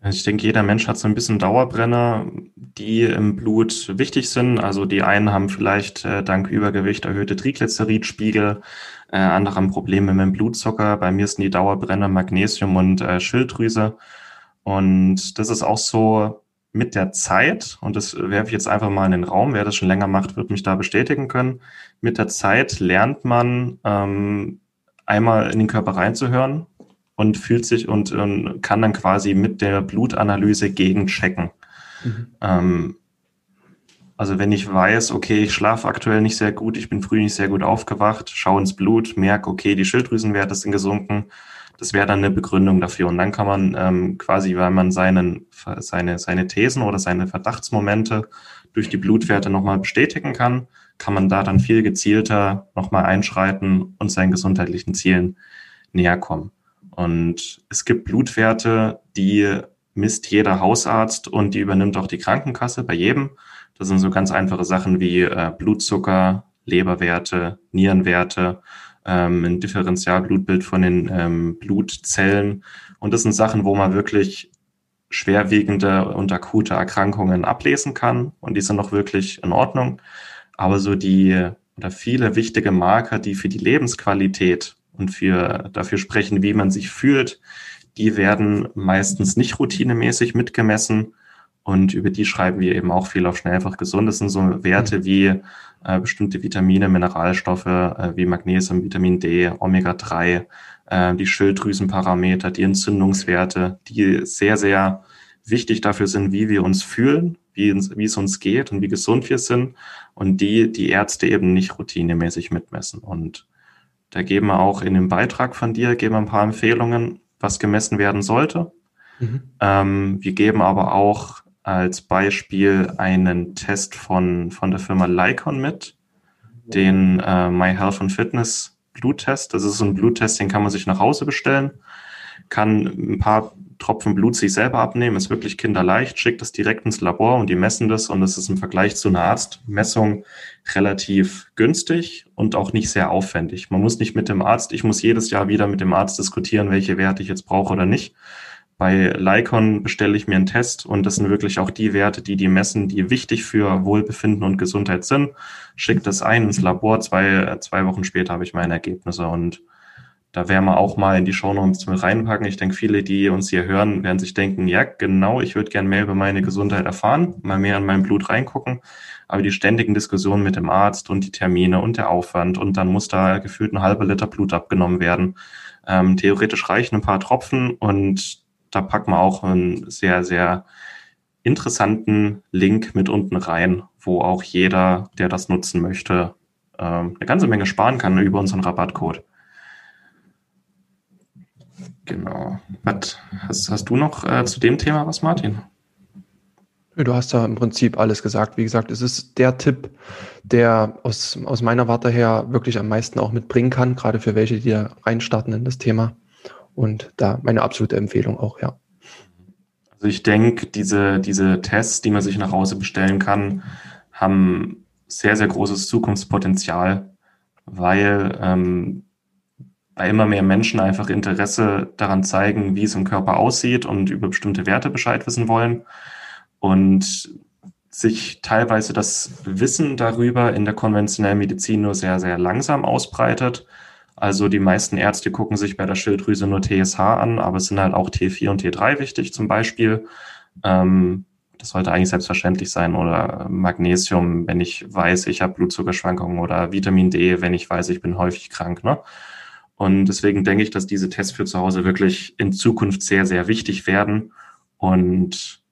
Also ich denke, jeder Mensch hat so ein bisschen Dauerbrenner, die im Blut wichtig sind. Also die einen haben vielleicht äh, dank Übergewicht erhöhte Triglyceridspiegel, äh, andere haben Probleme mit dem Blutzucker. Bei mir sind die Dauerbrenner Magnesium und äh, Schilddrüse. Und das ist auch so mit der Zeit, und das werfe ich jetzt einfach mal in den Raum, wer das schon länger macht, wird mich da bestätigen können. Mit der Zeit lernt man ähm, einmal in den Körper reinzuhören, und fühlt sich und, und kann dann quasi mit der Blutanalyse gegenchecken. Mhm. Ähm, also wenn ich weiß, okay, ich schlafe aktuell nicht sehr gut, ich bin früh nicht sehr gut aufgewacht, schaue ins Blut, merke, okay, die Schilddrüsenwerte sind gesunken, das wäre dann eine Begründung dafür. Und dann kann man ähm, quasi, weil man seinen, seine, seine Thesen oder seine Verdachtsmomente durch die Blutwerte nochmal bestätigen kann, kann man da dann viel gezielter nochmal einschreiten und seinen gesundheitlichen Zielen näher kommen. Und es gibt Blutwerte, die misst jeder Hausarzt und die übernimmt auch die Krankenkasse bei jedem. Das sind so ganz einfache Sachen wie äh, Blutzucker, Leberwerte, Nierenwerte, ähm, ein Differentialblutbild von den ähm, Blutzellen. Und das sind Sachen, wo man wirklich schwerwiegende und akute Erkrankungen ablesen kann. Und die sind noch wirklich in Ordnung. Aber so die oder viele wichtige Marker, die für die Lebensqualität und für dafür sprechen, wie man sich fühlt, die werden meistens nicht routinemäßig mitgemessen. Und über die schreiben wir eben auch viel auf Schnellfach gesund. Das sind so Werte wie äh, bestimmte Vitamine, Mineralstoffe äh, wie Magnesium, Vitamin D, Omega-3, äh, die Schilddrüsenparameter, die Entzündungswerte, die sehr, sehr wichtig dafür sind, wie wir uns fühlen, wie, wie es uns geht und wie gesund wir sind und die die Ärzte eben nicht routinemäßig mitmessen. Und da geben wir auch in dem Beitrag von dir, geben wir ein paar Empfehlungen, was gemessen werden sollte. Mhm. Ähm, wir geben aber auch als Beispiel einen Test von, von der Firma Lycon mit, den äh, My Health and Fitness Bluttest. Das ist so ein Bluttest, den kann man sich nach Hause bestellen, kann ein paar Tropfen Blut sich selber abnehmen, ist wirklich kinderleicht, schickt das direkt ins Labor und die messen das und das ist im Vergleich zu einer Arztmessung relativ günstig und auch nicht sehr aufwendig. Man muss nicht mit dem Arzt, ich muss jedes Jahr wieder mit dem Arzt diskutieren, welche Werte ich jetzt brauche oder nicht. Bei Lycon bestelle ich mir einen Test und das sind wirklich auch die Werte, die die messen, die wichtig für Wohlbefinden und Gesundheit sind. Schickt das ein ins Labor, zwei, zwei Wochen später habe ich meine Ergebnisse und da werden wir auch mal in die Shownotes mit reinpacken. Ich denke, viele, die uns hier hören, werden sich denken, ja, genau, ich würde gerne mehr über meine Gesundheit erfahren, mal mehr in mein Blut reingucken. Aber die ständigen Diskussionen mit dem Arzt und die Termine und der Aufwand und dann muss da gefühlt ein halber Liter Blut abgenommen werden. Ähm, theoretisch reichen ein paar Tropfen und da packen wir auch einen sehr, sehr interessanten Link mit unten rein, wo auch jeder, der das nutzen möchte, ähm, eine ganze Menge sparen kann über unseren Rabattcode. Genau. Was, hast, hast du noch äh, zu dem Thema was, Martin? Du hast da im Prinzip alles gesagt. Wie gesagt, es ist der Tipp, der aus, aus meiner Warte her wirklich am meisten auch mitbringen kann, gerade für welche, die da reinstarten in das Thema. Und da meine absolute Empfehlung auch, ja. Also ich denke, diese, diese Tests, die man sich nach Hause bestellen kann, haben sehr, sehr großes Zukunftspotenzial, weil ähm, bei immer mehr Menschen einfach Interesse daran zeigen, wie es im Körper aussieht und über bestimmte Werte Bescheid wissen wollen. Und sich teilweise das Wissen darüber in der konventionellen Medizin nur sehr, sehr langsam ausbreitet also die meisten Ärzte gucken sich bei der Schilddrüse nur TSH an, aber es sind halt auch T4 und T3 wichtig zum Beispiel. Ähm, das sollte eigentlich selbstverständlich sein. Oder Magnesium, wenn ich weiß, ich habe Blutzuckerschwankungen oder Vitamin D, wenn ich weiß, ich bin häufig krank. Ne? Und deswegen denke ich, dass diese Tests für zu Hause wirklich in Zukunft sehr, sehr wichtig werden und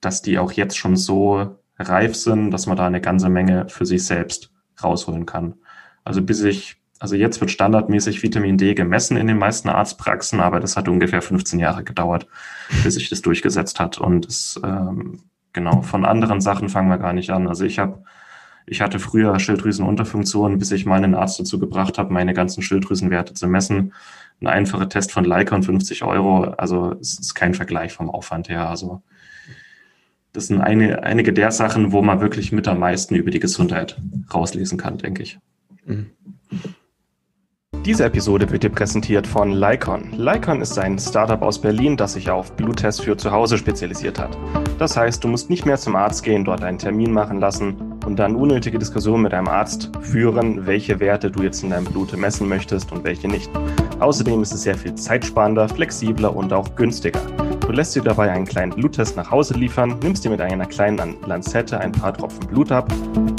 dass die auch jetzt schon so reif sind, dass man da eine ganze Menge für sich selbst rausholen kann. Also bis ich also jetzt wird standardmäßig Vitamin D gemessen in den meisten Arztpraxen, aber das hat ungefähr 15 Jahre gedauert, bis sich das durchgesetzt hat. Und es, ähm, genau, von anderen Sachen fangen wir gar nicht an. Also ich habe, ich hatte früher Schilddrüsenunterfunktion, bis ich mal einen Arzt dazu gebracht habe, meine ganzen Schilddrüsenwerte zu messen. Ein einfacher Test von Lycon 50 Euro, also es ist kein Vergleich vom Aufwand her. Also das sind eine, einige der Sachen, wo man wirklich mit am meisten über die Gesundheit rauslesen kann, denke ich. Mhm. Diese Episode wird dir präsentiert von Lycon. Lycon ist ein Startup aus Berlin, das sich auf Bluttests für zu Hause spezialisiert hat. Das heißt, du musst nicht mehr zum Arzt gehen, dort einen Termin machen lassen und dann unnötige Diskussionen mit deinem Arzt führen, welche Werte du jetzt in deinem Blut messen möchtest und welche nicht. Außerdem ist es sehr viel zeitsparender, flexibler und auch günstiger. Du lässt dir dabei einen kleinen Bluttest nach Hause liefern, nimmst dir mit einer kleinen Lanzette ein paar Tropfen Blut ab,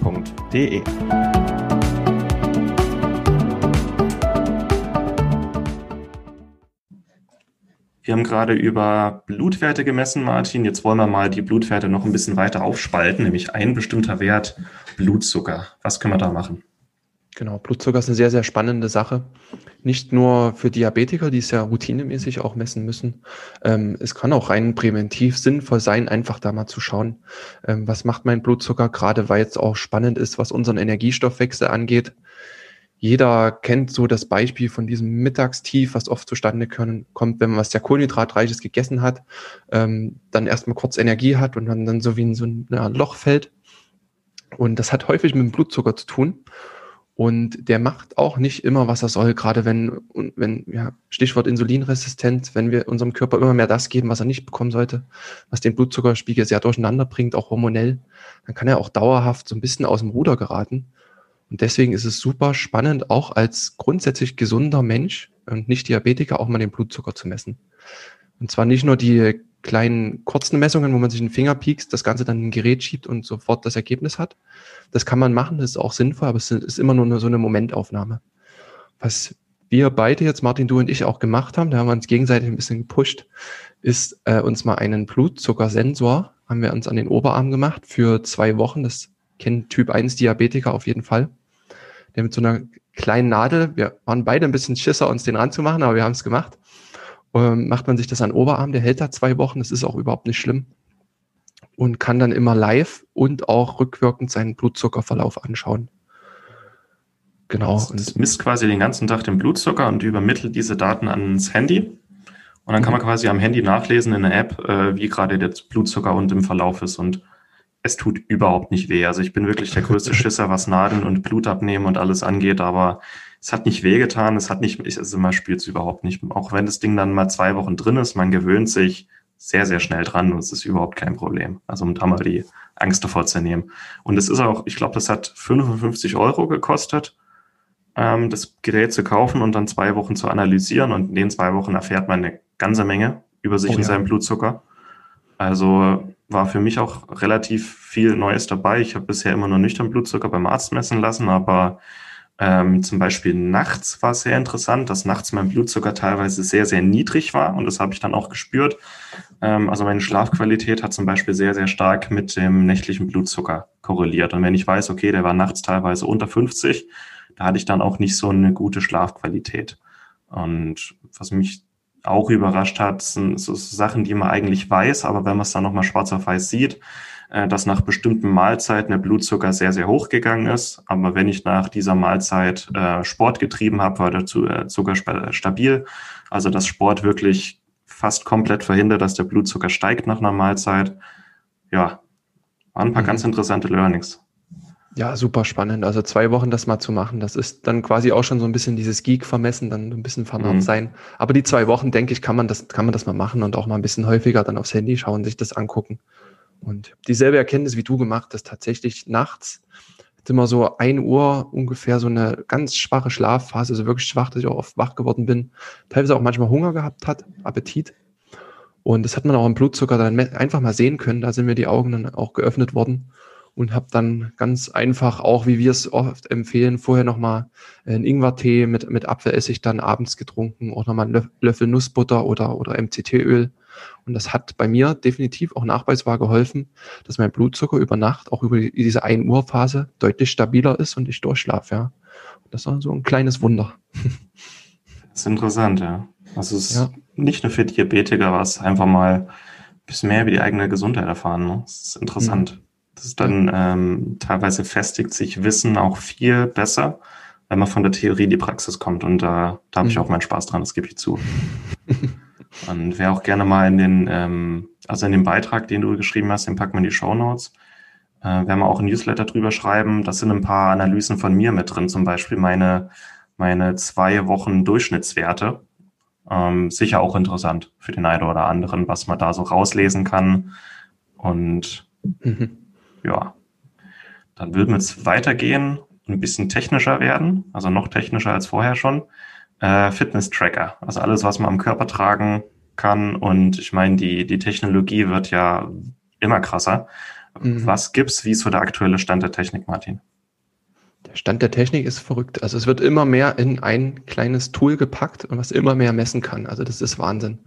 L-Y-K-O-N.de. Wir haben gerade über Blutwerte gemessen, Martin. Jetzt wollen wir mal die Blutwerte noch ein bisschen weiter aufspalten, nämlich ein bestimmter Wert, Blutzucker. Was können wir da machen? Genau, Blutzucker ist eine sehr, sehr spannende Sache. Nicht nur für Diabetiker, die es ja routinemäßig auch messen müssen. Ähm, es kann auch rein präventiv sinnvoll sein, einfach da mal zu schauen, ähm, was macht mein Blutzucker, gerade weil es auch spannend ist, was unseren Energiestoffwechsel angeht. Jeder kennt so das Beispiel von diesem Mittagstief, was oft zustande können, kommt, wenn man was sehr Kohlenhydratreiches gegessen hat, ähm, dann erstmal kurz Energie hat und dann, dann so wie in so ein Loch fällt. Und das hat häufig mit dem Blutzucker zu tun. Und der macht auch nicht immer, was er soll, gerade wenn, wenn, ja, Stichwort Insulinresistenz, wenn wir unserem Körper immer mehr das geben, was er nicht bekommen sollte, was den Blutzuckerspiegel sehr durcheinander bringt, auch hormonell, dann kann er auch dauerhaft so ein bisschen aus dem Ruder geraten. Und deswegen ist es super spannend, auch als grundsätzlich gesunder Mensch und nicht Diabetiker auch mal den Blutzucker zu messen. Und zwar nicht nur die kleinen kurzen Messungen, wo man sich den Finger piekst, das Ganze dann in ein Gerät schiebt und sofort das Ergebnis hat. Das kann man machen, das ist auch sinnvoll, aber es ist immer nur so eine Momentaufnahme. Was wir beide jetzt, Martin, du und ich auch gemacht haben, da haben wir uns gegenseitig ein bisschen gepusht, ist äh, uns mal einen Blutzuckersensor, haben wir uns an den Oberarm gemacht für zwei Wochen. Das kennt Typ 1 Diabetiker auf jeden Fall. Der mit so einer kleinen Nadel, wir waren beide ein bisschen Schisser, uns den ranzumachen, aber wir haben es gemacht ähm, macht man sich das an Oberarm, der hält da zwei Wochen, das ist auch überhaupt nicht schlimm. Und kann dann immer live und auch rückwirkend seinen Blutzuckerverlauf anschauen. Genau. Das, das misst quasi den ganzen Tag den Blutzucker und übermittelt diese Daten ans Handy. Und dann kann man mhm. quasi am Handy nachlesen in der App, äh, wie gerade der Blutzucker und im Verlauf ist. Und es tut überhaupt nicht weh. Also ich bin wirklich der größte Schisser, was Nadeln und Blut abnehmen und alles angeht, aber es hat nicht wehgetan, es hat nicht, also man spürt es überhaupt nicht. Auch wenn das Ding dann mal zwei Wochen drin ist, man gewöhnt sich sehr, sehr schnell dran und es ist überhaupt kein Problem. Also um da mal die Angst davor zu nehmen. Und es ist auch, ich glaube, das hat 55 Euro gekostet, ähm, das Gerät zu kaufen und dann zwei Wochen zu analysieren. Und in den zwei Wochen erfährt man eine ganze Menge über sich oh, und ja. seinen Blutzucker. Also war für mich auch relativ viel Neues dabei. Ich habe bisher immer nur nüchtern Blutzucker beim Arzt messen lassen, aber ähm, zum Beispiel nachts war sehr interessant, dass nachts mein Blutzucker teilweise sehr, sehr niedrig war und das habe ich dann auch gespürt. Ähm, also meine Schlafqualität hat zum Beispiel sehr, sehr stark mit dem nächtlichen Blutzucker korreliert. Und wenn ich weiß, okay, der war nachts teilweise unter 50, da hatte ich dann auch nicht so eine gute Schlafqualität. Und was mich auch überrascht hat, sind so Sachen, die man eigentlich weiß, aber wenn man es dann nochmal schwarz auf weiß sieht, äh, dass nach bestimmten Mahlzeiten der Blutzucker sehr, sehr hoch gegangen ist. Aber wenn ich nach dieser Mahlzeit äh, Sport getrieben habe, war der äh, Zucker stabil. Also dass Sport wirklich fast komplett verhindert, dass der Blutzucker steigt nach einer Mahlzeit. Ja, waren ein paar mhm. ganz interessante Learnings. Ja, super spannend. Also zwei Wochen das mal zu machen, das ist dann quasi auch schon so ein bisschen dieses Geek vermessen, dann ein bisschen vernarrt mhm. sein. Aber die zwei Wochen, denke ich, kann man das, kann man das mal machen und auch mal ein bisschen häufiger dann aufs Handy schauen, sich das angucken. Und dieselbe Erkenntnis wie du gemacht hast, tatsächlich nachts immer so ein Uhr ungefähr so eine ganz schwache Schlafphase, so wirklich schwach, dass ich auch oft wach geworden bin, teilweise auch manchmal Hunger gehabt hat, Appetit. Und das hat man auch im Blutzucker dann einfach mal sehen können. Da sind mir die Augen dann auch geöffnet worden und habe dann ganz einfach, auch wie wir es oft empfehlen, vorher nochmal einen Ingwertee mit, mit Apfelessig dann abends getrunken, auch nochmal einen Löffel Nussbutter oder, oder MCT-Öl und das hat bei mir definitiv auch nachweisbar geholfen, dass mein Blutzucker über Nacht, auch über diese 1 Uhr Phase, deutlich stabiler ist und ich durchschlafe, ja. Und das war so ein kleines Wunder. Das ist interessant, ja. Also es ist ja. nicht nur für Diabetiker was, einfach mal ein bisschen mehr über die eigene Gesundheit erfahren. Ne? Das ist interessant. Mhm. Das ist dann ähm, teilweise festigt sich Wissen auch viel besser, wenn man von der Theorie in die Praxis kommt. Und da, da habe ich mhm. auch meinen Spaß dran, das gebe ich zu. Und wer auch gerne mal in den, ähm, also in dem Beitrag, den du geschrieben hast, den packen wir in die Show Notes. Äh, werden wir auch ein Newsletter drüber schreiben. Das sind ein paar Analysen von mir mit drin, zum Beispiel meine, meine zwei Wochen Durchschnittswerte. Ähm, sicher auch interessant für den einen oder anderen, was man da so rauslesen kann. Und mhm. ja, dann würden wir jetzt weitergehen und ein bisschen technischer werden, also noch technischer als vorher schon. Äh, Fitness-Tracker, also alles, was man am Körper tragen kann. Und ich meine, die, die Technologie wird ja immer krasser. Mhm. Was gibt's? Wie ist so der aktuelle Stand der Technik, Martin? Der Stand der Technik ist verrückt. Also es wird immer mehr in ein kleines Tool gepackt und was immer mehr messen kann. Also das ist Wahnsinn.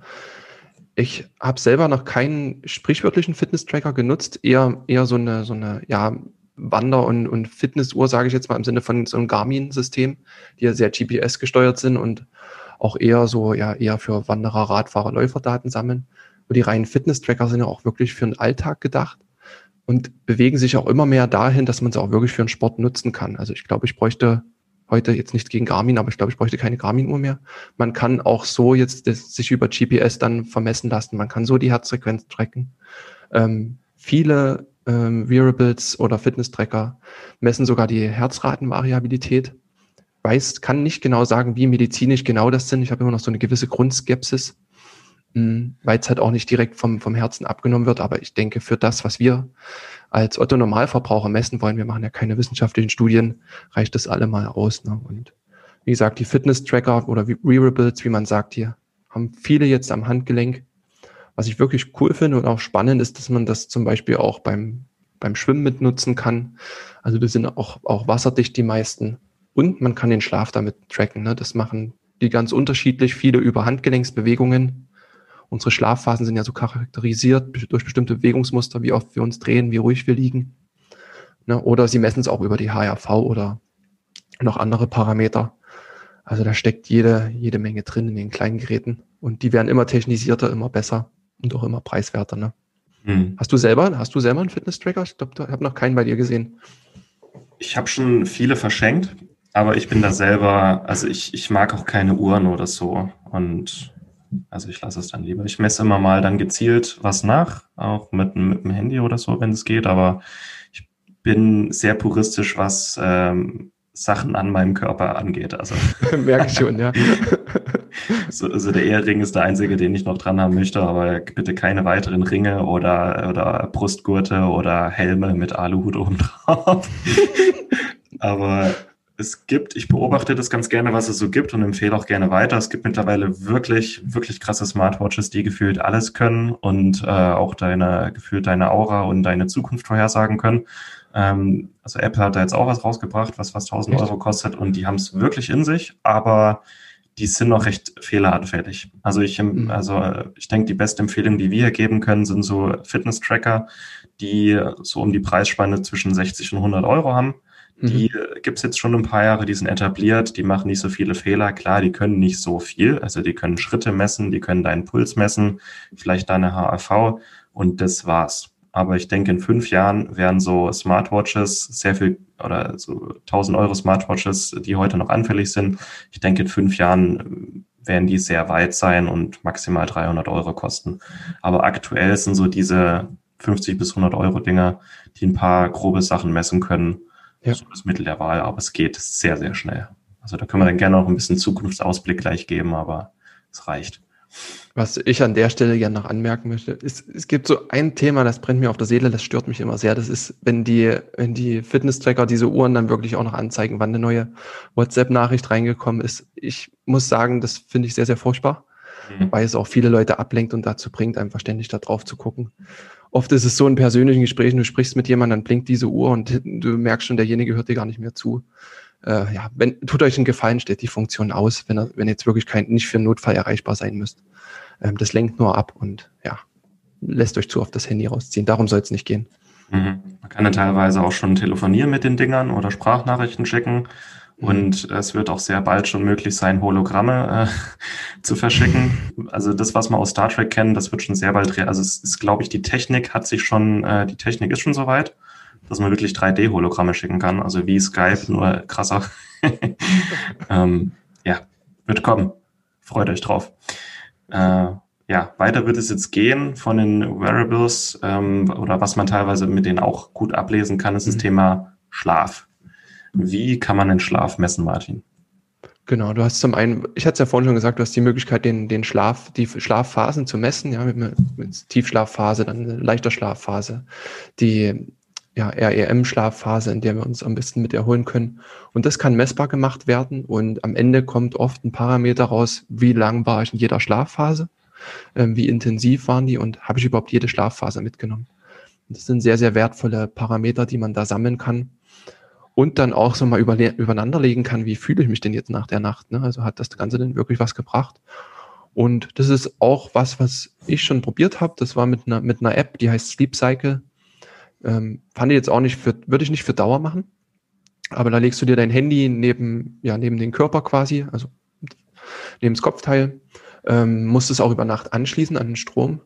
Ich habe selber noch keinen sprichwörtlichen Fitness-Tracker genutzt, eher, eher so eine, so eine ja, Wander- und, und Fitnessuhr, sage ich jetzt mal im Sinne von so einem Garmin-System, die ja sehr GPS gesteuert sind und auch eher so, ja, eher für Wanderer, Radfahrer, Läufer Daten sammeln. Und die reinen Fitness-Tracker sind ja auch wirklich für den Alltag gedacht und bewegen sich auch immer mehr dahin, dass man sie auch wirklich für einen Sport nutzen kann. Also ich glaube, ich bräuchte heute jetzt nichts gegen Garmin, aber ich glaube, ich bräuchte keine Garmin-Uhr mehr. Man kann auch so jetzt das, sich über GPS dann vermessen lassen. Man kann so die Herzfrequenz tracken. Ähm, viele ähm, Wearables oder Fitness-Tracker messen sogar die Herzratenvariabilität. Weiß, kann nicht genau sagen, wie medizinisch genau das sind. Ich habe immer noch so eine gewisse Grundskepsis, hm, weil es halt auch nicht direkt vom, vom Herzen abgenommen wird. Aber ich denke, für das, was wir als Otto Normalverbraucher messen wollen, wir machen ja keine wissenschaftlichen Studien, reicht das alle mal aus. Ne? Und wie gesagt, die Fitness-Tracker oder Wearables, wie man sagt hier, haben viele jetzt am Handgelenk. Was ich wirklich cool finde und auch spannend ist, dass man das zum Beispiel auch beim, beim Schwimmen mitnutzen kann. Also das sind auch, auch wasserdicht die meisten. Und man kann den Schlaf damit tracken. Ne? Das machen die ganz unterschiedlich, viele über Handgelenksbewegungen Unsere Schlafphasen sind ja so charakterisiert durch bestimmte Bewegungsmuster, wie oft wir uns drehen, wie ruhig wir liegen. Ne? Oder sie messen es auch über die HRV oder noch andere Parameter. Also da steckt jede, jede Menge drin in den kleinen Geräten. Und die werden immer technisierter, immer besser und auch immer preiswerter. Ne? Hm. Hast du selber, hast du selber einen Fitness-Tracker? Ich glaube, ich habe noch keinen bei dir gesehen. Ich habe schon viele verschenkt, aber ich bin da selber, also ich, ich mag auch keine Uhren oder so. Und also ich lasse es dann lieber. Ich messe immer mal dann gezielt was nach, auch mit, mit dem Handy oder so, wenn es geht, aber ich bin sehr puristisch, was ähm, Sachen an meinem Körper angeht. Also merke ich schon, ja. so, also der Ehering ist der einzige, den ich noch dran haben möchte, aber bitte keine weiteren Ringe oder, oder Brustgurte oder Helme mit Aluhut oben drauf. aber es gibt, ich beobachte das ganz gerne, was es so gibt und empfehle auch gerne weiter. Es gibt mittlerweile wirklich, wirklich krasse Smartwatches, die gefühlt alles können und äh, auch deine, gefühlt deine Aura und deine Zukunft vorhersagen können. Ähm, also Apple hat da jetzt auch was rausgebracht, was fast 1000 Euro kostet und die haben es wirklich in sich, aber die sind noch recht fehleranfällig. Also ich, mhm. also ich denke, die beste Empfehlung, die wir hier geben können, sind so Fitness-Tracker, die so um die Preisspanne zwischen 60 und 100 Euro haben die mhm. gibt es jetzt schon ein paar Jahre, die sind etabliert, die machen nicht so viele Fehler. Klar, die können nicht so viel. Also die können Schritte messen, die können deinen Puls messen, vielleicht deine HAV und das war's. Aber ich denke, in fünf Jahren werden so Smartwatches sehr viel oder so 1000 Euro Smartwatches, die heute noch anfällig sind. Ich denke, in fünf Jahren werden die sehr weit sein und maximal 300 Euro kosten. Aber aktuell sind so diese 50 bis 100 Euro Dinger, die ein paar grobe Sachen messen können ja. so das Mittel der Wahl, aber es geht sehr, sehr schnell. Also da können wir dann gerne noch ein bisschen Zukunftsausblick gleich geben, aber es reicht. Was ich an der Stelle gerne noch anmerken möchte, ist, es gibt so ein Thema, das brennt mir auf der Seele, das stört mich immer sehr. Das ist, wenn die, wenn die Fitness-Tracker diese Uhren dann wirklich auch noch anzeigen, wann eine neue WhatsApp-Nachricht reingekommen ist. Ich muss sagen, das finde ich sehr, sehr furchtbar, mhm. weil es auch viele Leute ablenkt und dazu bringt, einfach ständig da drauf zu gucken oft ist es so in persönlichen Gesprächen, du sprichst mit jemandem, dann blinkt diese Uhr und du merkst schon, derjenige hört dir gar nicht mehr zu. Äh, ja, wenn, tut euch einen Gefallen, steht die Funktion aus, wenn, er, wenn jetzt wirklich kein, nicht für einen Notfall erreichbar sein müsst. Ähm, das lenkt nur ab und ja, lässt euch zu auf das Handy rausziehen. Darum soll es nicht gehen. Mhm. Man kann ja teilweise auch schon telefonieren mit den Dingern oder Sprachnachrichten schicken. Mhm. Und es wird auch sehr bald schon möglich sein, Hologramme äh, zu verschicken. Also das, was man aus Star Trek kennen, das wird schon sehr bald, also es ist, glaube ich, die Technik hat sich schon, äh, die Technik ist schon soweit, dass man wirklich 3D-Hologramme schicken kann. Also wie Skype, nur krasser. ähm, ja, wird kommen. Freut euch drauf. Äh, ja, weiter wird es jetzt gehen von den Wearables ähm, oder was man teilweise mit denen auch gut ablesen kann, ist das mhm. Thema Schlaf. Wie kann man den Schlaf messen, Martin? Genau, du hast zum einen, ich hatte es ja vorhin schon gesagt, du hast die Möglichkeit, den, den Schlaf, die Schlafphasen zu messen, ja, mit, mit Tiefschlafphase, dann leichter Schlafphase, die ja, REM-Schlafphase, in der wir uns am besten mit erholen können. Und das kann messbar gemacht werden und am Ende kommt oft ein Parameter raus, wie lang war ich in jeder Schlafphase, äh, wie intensiv waren die und habe ich überhaupt jede Schlafphase mitgenommen. Und das sind sehr, sehr wertvolle Parameter, die man da sammeln kann und dann auch so mal über, übereinanderlegen kann, wie fühle ich mich denn jetzt nach der Nacht. Ne? Also hat das Ganze denn wirklich was gebracht? Und das ist auch was, was ich schon probiert habe. Das war mit einer, mit einer App, die heißt Sleep Cycle. Ähm, fand ich jetzt auch nicht für, würde ich nicht für Dauer machen. Aber da legst du dir dein Handy neben, ja, neben den Körper quasi, also neben das Kopfteil, ähm, musst es auch über Nacht anschließen an den Strom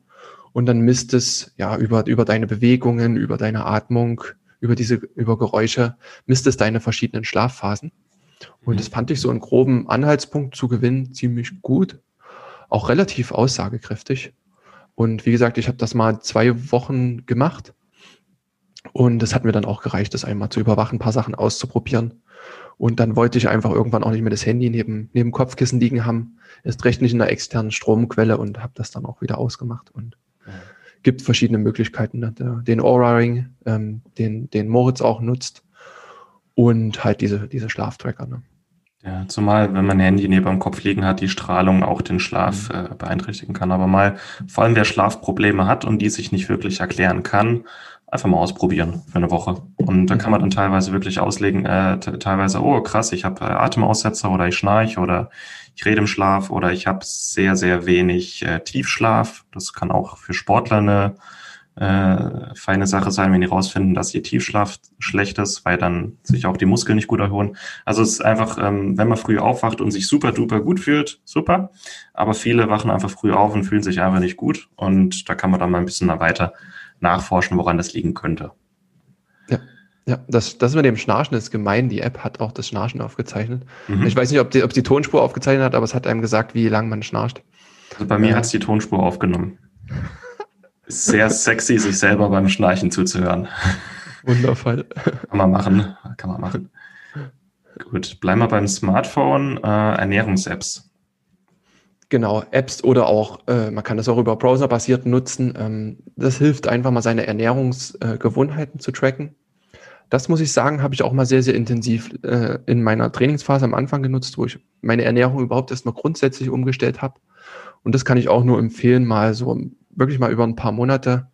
und dann misst es ja über, über deine Bewegungen, über deine Atmung, über diese, über Geräusche, misst es deine verschiedenen Schlafphasen. Und mhm. das fand ich so einen groben Anhaltspunkt zu gewinnen ziemlich gut. Auch relativ aussagekräftig. Und wie gesagt, ich habe das mal zwei Wochen gemacht. Und das hat mir dann auch gereicht, das einmal zu überwachen, ein paar Sachen auszuprobieren. Und dann wollte ich einfach irgendwann auch nicht mehr das Handy neben, neben Kopfkissen liegen haben. Ist recht nicht in einer externen Stromquelle und habe das dann auch wieder ausgemacht. Und gibt verschiedene Möglichkeiten. Ne? Den Aura-Ring, ähm, den, den Moritz auch nutzt und halt diese, diese Schlaftracker. Ne? Ja, zumal, wenn man ein Handy neben dem Kopf liegen hat, die Strahlung auch den Schlaf mhm. äh, beeinträchtigen kann. Aber mal, vor allem wer Schlafprobleme hat und die sich nicht wirklich erklären kann, einfach mal ausprobieren für eine Woche. Und da kann man dann teilweise wirklich auslegen, äh, teilweise, oh krass, ich habe äh, Atemaussetzer oder ich schnarche oder ich rede im Schlaf oder ich habe sehr, sehr wenig äh, Tiefschlaf. Das kann auch für Sportler eine äh, feine Sache sein, wenn die rausfinden, dass ihr Tiefschlaf schlecht ist, weil dann sich auch die Muskeln nicht gut erholen. Also es ist einfach, ähm, wenn man früh aufwacht und sich super duper gut fühlt, super. Aber viele wachen einfach früh auf und fühlen sich einfach nicht gut. Und da kann man dann mal ein bisschen weiter nachforschen, woran das liegen könnte. Ja. Ja, das, das mit dem Schnarchen ist gemein. Die App hat auch das Schnarchen aufgezeichnet. Mhm. Ich weiß nicht, ob die, ob die Tonspur aufgezeichnet hat, aber es hat einem gesagt, wie lang man schnarcht. Also bei mir ja. hat es die Tonspur aufgenommen. Ist sehr sexy, sich selber beim Schnarchen zuzuhören. Wundervoll. Kann man machen. Kann man machen. Gut, bleiben wir beim Smartphone. Äh, Ernährungs-Apps. Genau, Apps oder auch, äh, man kann das auch über Browser basiert nutzen. Ähm, das hilft einfach mal seine Ernährungsgewohnheiten äh, zu tracken. Das muss ich sagen, habe ich auch mal sehr, sehr intensiv äh, in meiner Trainingsphase am Anfang genutzt, wo ich meine Ernährung überhaupt erstmal grundsätzlich umgestellt habe. Und das kann ich auch nur empfehlen, mal so wirklich mal über ein paar Monate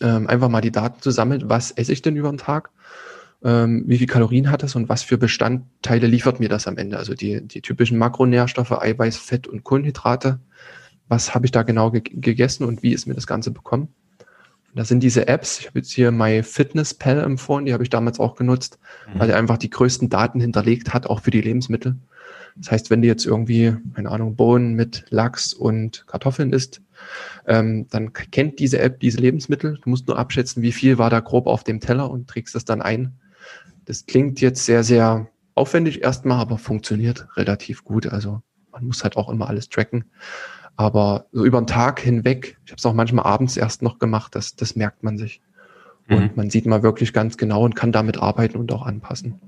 ähm, einfach mal die Daten zu sammeln. Was esse ich denn über den Tag? Ähm, wie viel Kalorien hat das und was für Bestandteile liefert mir das am Ende? Also die, die typischen Makronährstoffe, Eiweiß, Fett und Kohlenhydrate. Was habe ich da genau ge gegessen und wie ist mir das Ganze bekommen? Das sind diese Apps. Ich habe jetzt hier MyFitnessPal empfohlen, die habe ich damals auch genutzt, mhm. weil er einfach die größten Daten hinterlegt hat, auch für die Lebensmittel. Das heißt, wenn du jetzt irgendwie, keine Ahnung, Bohnen mit Lachs und Kartoffeln isst, ähm, dann kennt diese App diese Lebensmittel. Du musst nur abschätzen, wie viel war da grob auf dem Teller und trägst das dann ein. Das klingt jetzt sehr, sehr aufwendig erstmal, aber funktioniert relativ gut. Also man muss halt auch immer alles tracken. Aber so über den Tag hinweg, ich habe es auch manchmal abends erst noch gemacht, das, das merkt man sich. Mhm. Und man sieht mal wirklich ganz genau und kann damit arbeiten und auch anpassen.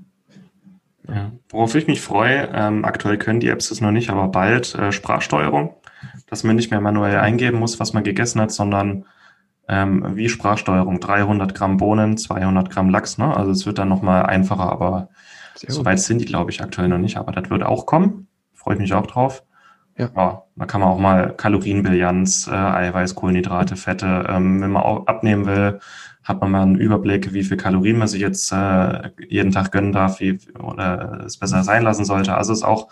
Ja. Worauf ich mich freue, ähm, aktuell können die Apps das noch nicht, aber bald äh, Sprachsteuerung, dass man nicht mehr manuell eingeben muss, was man gegessen hat, sondern ähm, wie Sprachsteuerung, 300 Gramm Bohnen, 200 Gramm Lachs, ne? also es wird dann nochmal einfacher, aber so weit sind die, glaube ich, aktuell noch nicht, aber das wird auch kommen, freue ich mich auch drauf. Ja. ja. da kann man auch mal Kalorienbilanz, äh, Eiweiß, Kohlenhydrate, Fette, ähm, wenn man auch abnehmen will, hat man mal einen Überblick, wie viel Kalorien man sich jetzt äh, jeden Tag gönnen darf, wie oder es besser sein lassen sollte. Also ist auch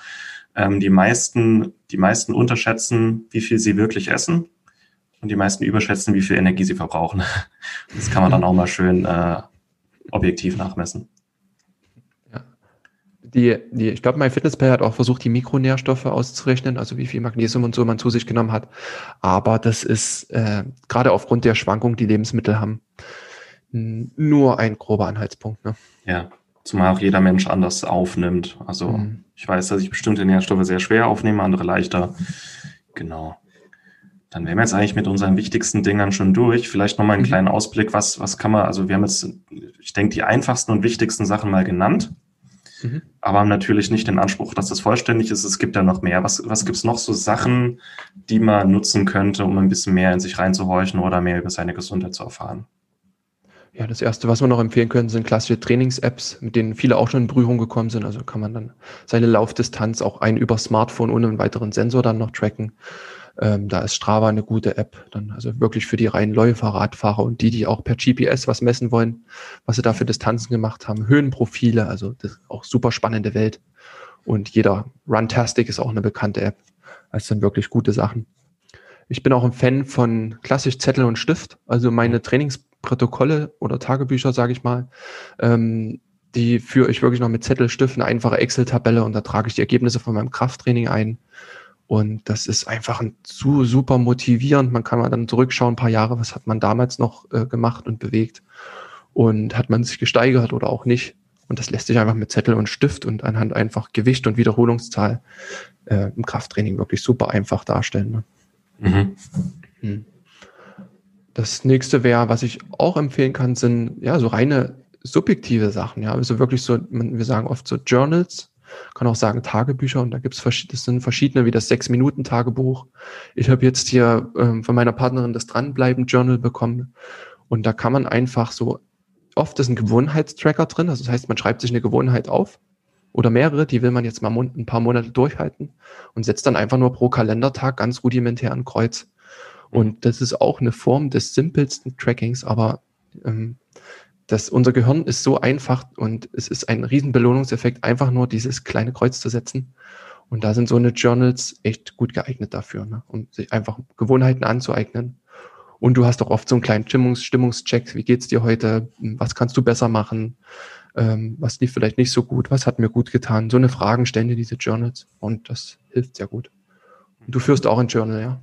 ähm, die meisten, die meisten unterschätzen, wie viel sie wirklich essen und die meisten überschätzen, wie viel Energie sie verbrauchen. Das kann man dann auch mal schön äh, objektiv nachmessen Die, die, ich glaube, mein Fitnesspal hat auch versucht, die Mikronährstoffe auszurechnen, also wie viel Magnesium und so man zu sich genommen hat. Aber das ist äh, gerade aufgrund der Schwankung, die Lebensmittel haben, nur ein grober Anhaltspunkt. Ne? Ja, zumal auch jeder Mensch anders aufnimmt. Also mhm. ich weiß, dass ich bestimmte Nährstoffe sehr schwer aufnehme, andere leichter. Genau. Dann wären wir jetzt eigentlich mit unseren wichtigsten Dingern schon durch. Vielleicht nochmal einen mhm. kleinen Ausblick, was, was kann man, also wir haben jetzt, ich denke, die einfachsten und wichtigsten Sachen mal genannt, mhm. aber haben natürlich nicht den Anspruch, dass das vollständig ist. Es gibt ja noch mehr. Was, was gibt es noch so Sachen, die man nutzen könnte, um ein bisschen mehr in sich reinzuhorchen oder mehr über seine Gesundheit zu erfahren? Ja, das erste, was wir noch empfehlen können, sind klassische Trainings-Apps, mit denen viele auch schon in Berührung gekommen sind. Also kann man dann seine Laufdistanz auch ein über Smartphone ohne einen weiteren Sensor dann noch tracken. Ähm, da ist Strava eine gute App, dann also wirklich für die reinen Läufer, Radfahrer und die, die auch per GPS was messen wollen, was sie da für Distanzen gemacht haben. Höhenprofile, also das ist auch super spannende Welt. Und jeder Runtastic ist auch eine bekannte App. Das sind wirklich gute Sachen. Ich bin auch ein Fan von klassisch Zettel und Stift. Also meine Trainingsprotokolle oder Tagebücher, sage ich mal, ähm, die führe ich wirklich noch mit Zettel, Stift, eine einfache Excel-Tabelle und da trage ich die Ergebnisse von meinem Krafttraining ein. Und das ist einfach ein, zu super motivierend. Man kann mal dann zurückschauen, ein paar Jahre, was hat man damals noch äh, gemacht und bewegt. Und hat man sich gesteigert oder auch nicht. Und das lässt sich einfach mit Zettel und Stift und anhand einfach Gewicht und Wiederholungszahl äh, im Krafttraining wirklich super einfach darstellen. Ne? Mhm. Hm. Das nächste wäre, was ich auch empfehlen kann, sind ja so reine subjektive Sachen. Ja, also wirklich so, wir sagen oft so Journals, kann auch sagen Tagebücher und da gibt es das sind verschiedene, wie das Sechs-Minuten-Tagebuch. Ich habe jetzt hier ähm, von meiner Partnerin das Dranbleiben-Journal bekommen und da kann man einfach so, oft ist ein Gewohnheitstracker drin, also das heißt, man schreibt sich eine Gewohnheit auf oder mehrere, die will man jetzt mal ein paar Monate durchhalten und setzt dann einfach nur pro Kalendertag ganz rudimentär ein Kreuz. Und das ist auch eine Form des simpelsten Trackings, aber ähm, dass unser Gehirn ist so einfach und es ist ein Riesenbelohnungseffekt, einfach nur dieses kleine Kreuz zu setzen. Und da sind so eine Journals echt gut geeignet dafür, ne? um sich einfach Gewohnheiten anzueignen. Und du hast auch oft so einen kleinen Stimmungs Stimmungscheck. Wie geht's dir heute? Was kannst du besser machen? Ähm, was lief vielleicht nicht so gut? Was hat mir gut getan? So eine Fragen stellen dir diese Journals und das hilft sehr gut. Und du führst auch ein Journal, ja?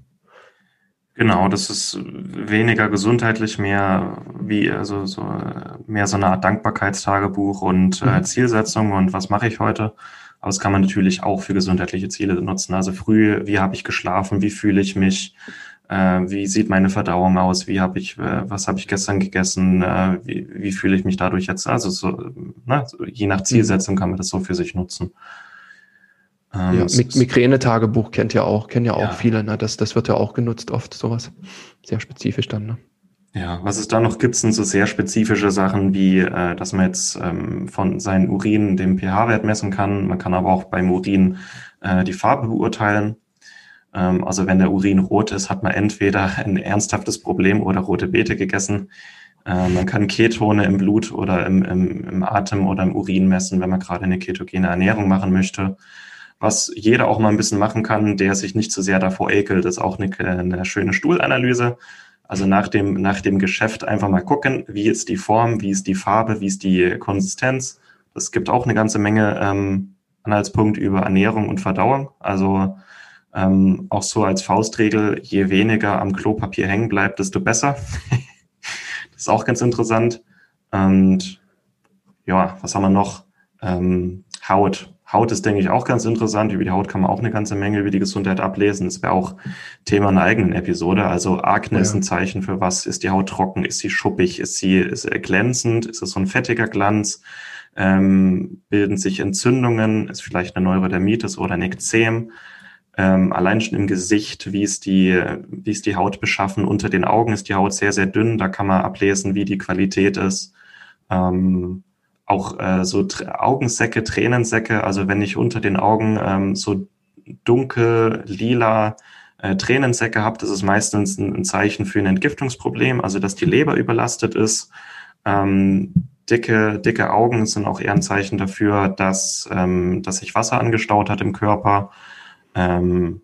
Genau, das ist weniger gesundheitlich, mehr wie also so mehr so eine Art Dankbarkeitstagebuch und äh, mhm. Zielsetzung und was mache ich heute. Aber das kann man natürlich auch für gesundheitliche Ziele nutzen. Also früh, wie habe ich geschlafen, wie fühle ich mich, äh, wie sieht meine Verdauung aus, wie habe ich, äh, was habe ich gestern gegessen, äh, wie, wie fühle ich mich dadurch jetzt. Also so, ne, je nach Zielsetzung kann man das so für sich nutzen. Ähm, ja, Migräne-Tagebuch kennt ja auch, kennen ja auch ja. viele, ne? Das, das wird ja auch genutzt oft, sowas. Sehr spezifisch dann, ne? Ja, was es da noch gibt, sind so sehr spezifische Sachen wie, äh, dass man jetzt ähm, von seinen Urin den pH-Wert messen kann. Man kann aber auch beim Urin äh, die Farbe beurteilen. Ähm, also wenn der Urin rot ist, hat man entweder ein ernsthaftes Problem oder rote Beete gegessen. Äh, man kann Ketone im Blut oder im, im, im Atem oder im Urin messen, wenn man gerade eine ketogene Ernährung machen möchte was jeder auch mal ein bisschen machen kann, der sich nicht zu so sehr davor ekelt, ist auch eine, eine schöne Stuhlanalyse. Also nach dem, nach dem Geschäft einfach mal gucken, wie ist die Form, wie ist die Farbe, wie ist die Konsistenz. Das gibt auch eine ganze Menge ähm, Anhaltspunkt über Ernährung und Verdauung. Also ähm, auch so als Faustregel, je weniger am Klopapier hängen bleibt, desto besser. das ist auch ganz interessant. Und ja, was haben wir noch? Ähm, Haut. Haut ist, denke ich, auch ganz interessant. Über die Haut kann man auch eine ganze Menge über die Gesundheit ablesen. Das wäre auch Thema einer eigenen Episode. Also Akne ja. ist ein Zeichen für was? Ist die Haut trocken? Ist sie schuppig? Ist sie ist glänzend? Ist es so ein fettiger Glanz? Ähm, bilden sich Entzündungen? Ist vielleicht eine Neurodermitis oder ein Ekzem? Ähm, allein schon im Gesicht, wie ist die, wie ist die Haut beschaffen? Unter den Augen ist die Haut sehr, sehr dünn. Da kann man ablesen, wie die Qualität ist. Ähm, auch äh, so Tr Augensäcke, Tränensäcke, also wenn ich unter den Augen ähm, so dunkel, lila äh, Tränensäcke habe, das ist meistens ein, ein, Zeichen für ein Entgiftungsproblem, also dass die Leber überlastet ist. Ähm, dicke, dicke Augen sind auch eher ein Zeichen dafür, dass, ähm, dass sich Wasser angestaut hat im Körper. Ähm,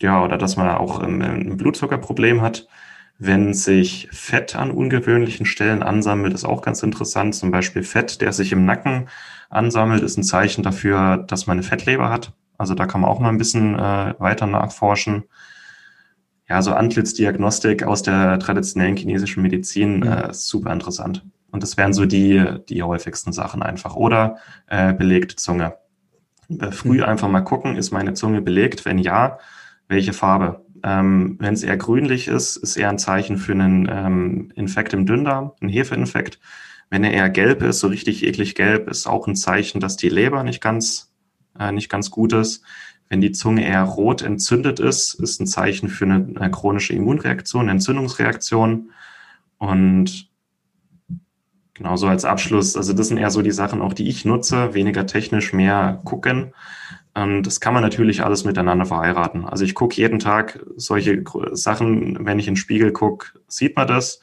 ja, oder dass man auch ein, ein Blutzuckerproblem hat Wenn sich Fett an ungewöhnlichen Stellen ansammelt, ist auch ganz interessant. Zum Beispiel Fett, der sich im Nacken ansammelt, ist ein Zeichen dafür, dass man eine Fettleber hat. Also da kann man auch mal ein bisschen äh, weiter nachforschen. Ja, so Antlitzdiagnostik aus der traditionellen chinesischen Medizin mhm. äh, ist super interessant. Und das wären so die, die häufigsten Sachen einfach. Oder äh, belegte Zunge. Äh, früh mhm. einfach mal gucken, ist meine Zunge belegt? Wenn ja, welche Farbe? Ähm, Wenn es eher grünlich ist, ist eher ein Zeichen für einen ähm, Infekt im Dünndarm, einen Hefeinfekt. Wenn er eher gelb ist, so richtig eklig gelb, ist auch ein Zeichen, dass die Leber nicht ganz äh, nicht ganz gut ist. Wenn die Zunge eher rot entzündet ist, ist ein Zeichen für eine, eine chronische Immunreaktion, eine Entzündungsreaktion. Und genauso als Abschluss, also das sind eher so die Sachen auch, die ich nutze, weniger technisch, mehr gucken. Und das kann man natürlich alles miteinander verheiraten. Also ich gucke jeden Tag solche Sachen, wenn ich in den Spiegel gucke, sieht man das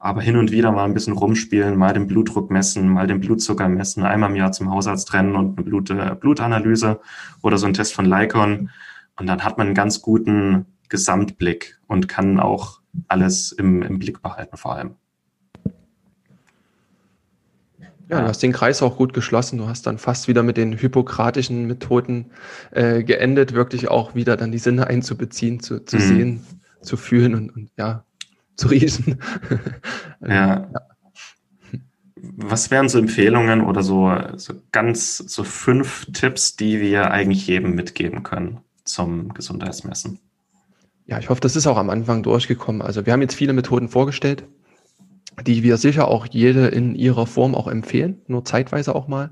aber hin und wieder mal ein bisschen rumspielen, mal den Blutdruck messen, mal den Blutzucker messen, einmal im Jahr zum Hausarzt rennen und eine Blut, äh, Blutanalyse oder so ein Test von Lycon. Und dann hat man einen ganz guten Gesamtblick und kann auch alles im, im Blick behalten vor allem. Ja, du hast den Kreis auch gut geschlossen. Du hast dann fast wieder mit den hypokratischen Methoden äh, geendet, wirklich auch wieder dann die Sinne einzubeziehen, zu, zu mhm. sehen, zu fühlen und, und ja, zu riechen. ja. ja. Was wären so Empfehlungen oder so, so ganz so fünf Tipps, die wir eigentlich jedem mitgeben können zum Gesundheitsmessen? Ja, ich hoffe, das ist auch am Anfang durchgekommen. Also wir haben jetzt viele Methoden vorgestellt, die wir sicher auch jede in ihrer Form auch empfehlen, nur zeitweise auch mal.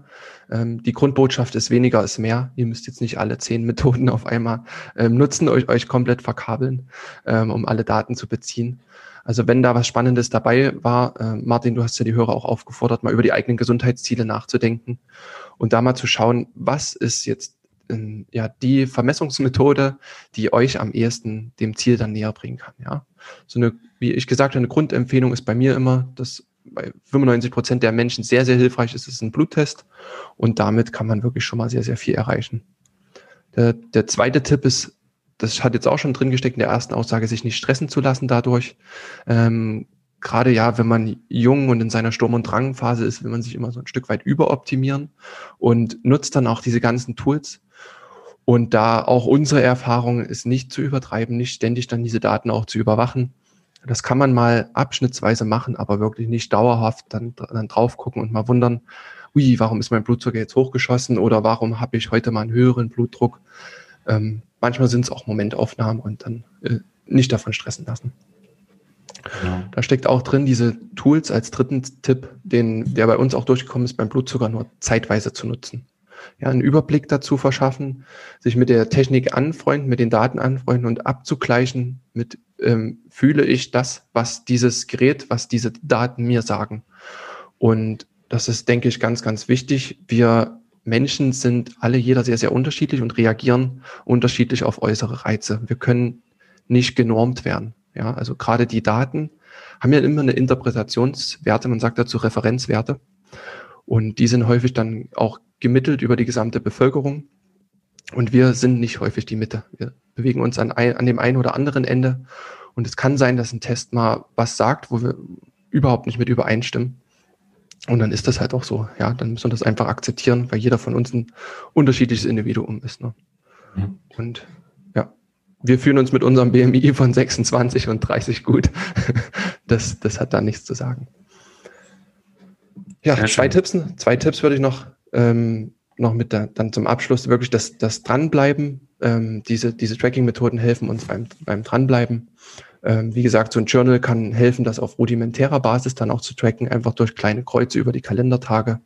Ähm, die Grundbotschaft ist weniger ist mehr. Ihr müsst jetzt nicht alle zehn Methoden auf einmal ähm, nutzen, euch, euch komplett verkabeln, ähm, um alle Daten zu beziehen. Also wenn da was Spannendes dabei war, äh, Martin, du hast ja die Hörer auch aufgefordert, mal über die eigenen Gesundheitsziele nachzudenken und da mal zu schauen, was ist jetzt äh, ja die Vermessungsmethode, die euch am ehesten dem Ziel dann näher bringen kann. Ja, so eine, wie ich gesagt habe, eine Grundempfehlung ist bei mir immer, dass bei 95 Prozent der Menschen sehr, sehr hilfreich ist, ist ein Bluttest und damit kann man wirklich schon mal sehr, sehr viel erreichen. Der, der zweite Tipp ist das hat jetzt auch schon drin gesteckt in der ersten Aussage, sich nicht stressen zu lassen dadurch. Ähm, Gerade ja, wenn man jung und in seiner Sturm- und Drangphase ist, will man sich immer so ein Stück weit überoptimieren und nutzt dann auch diese ganzen Tools. Und da auch unsere Erfahrung ist, nicht zu übertreiben, nicht ständig dann diese Daten auch zu überwachen. Das kann man mal abschnittsweise machen, aber wirklich nicht dauerhaft dann, dann drauf gucken und mal wundern, ui, warum ist mein Blutzucker jetzt hochgeschossen oder warum habe ich heute mal einen höheren Blutdruck? Ähm, manchmal sind es auch Momentaufnahmen und dann äh, nicht davon stressen lassen. Genau. Da steckt auch drin diese Tools als dritten Tipp, den, der bei uns auch durchgekommen ist, beim Blutzucker nur zeitweise zu nutzen. Ja, einen Überblick dazu verschaffen, sich mit der Technik anfreunden, mit den Daten anfreunden und abzugleichen mit, ähm, fühle ich das, was dieses Gerät, was diese Daten mir sagen. Und das ist, denke ich, ganz, ganz wichtig. Wir Menschen sind alle jeder sehr, sehr unterschiedlich und reagieren unterschiedlich auf äußere Reize. Wir können nicht genormt werden. Ja, also gerade die Daten haben ja immer eine Interpretationswerte, man sagt dazu Referenzwerte. Und die sind häufig dann auch gemittelt über die gesamte Bevölkerung. Und wir sind nicht häufig die Mitte. Wir bewegen uns an, ein, an dem einen oder anderen Ende. Und es kann sein, dass ein Test mal was sagt, wo wir überhaupt nicht mit übereinstimmen. Und dann ist das halt auch so. Ja, dann müssen wir das einfach akzeptieren, weil jeder von uns ein unterschiedliches Individuum ist. Ne? Mhm. Und ja, wir fühlen uns mit unserem BMI von 26 und 30 gut. Das, das hat da nichts zu sagen. Ja, Sehr zwei Tipps, zwei Tipps würde ich noch, ähm, noch mit da, dann zum Abschluss wirklich das, das Dranbleiben. Ähm, diese, diese Tracking-Methoden helfen uns beim, beim Dranbleiben. Ähm, wie gesagt, so ein Journal kann helfen, das auf rudimentärer Basis dann auch zu tracken, einfach durch kleine Kreuze über die Kalendertage.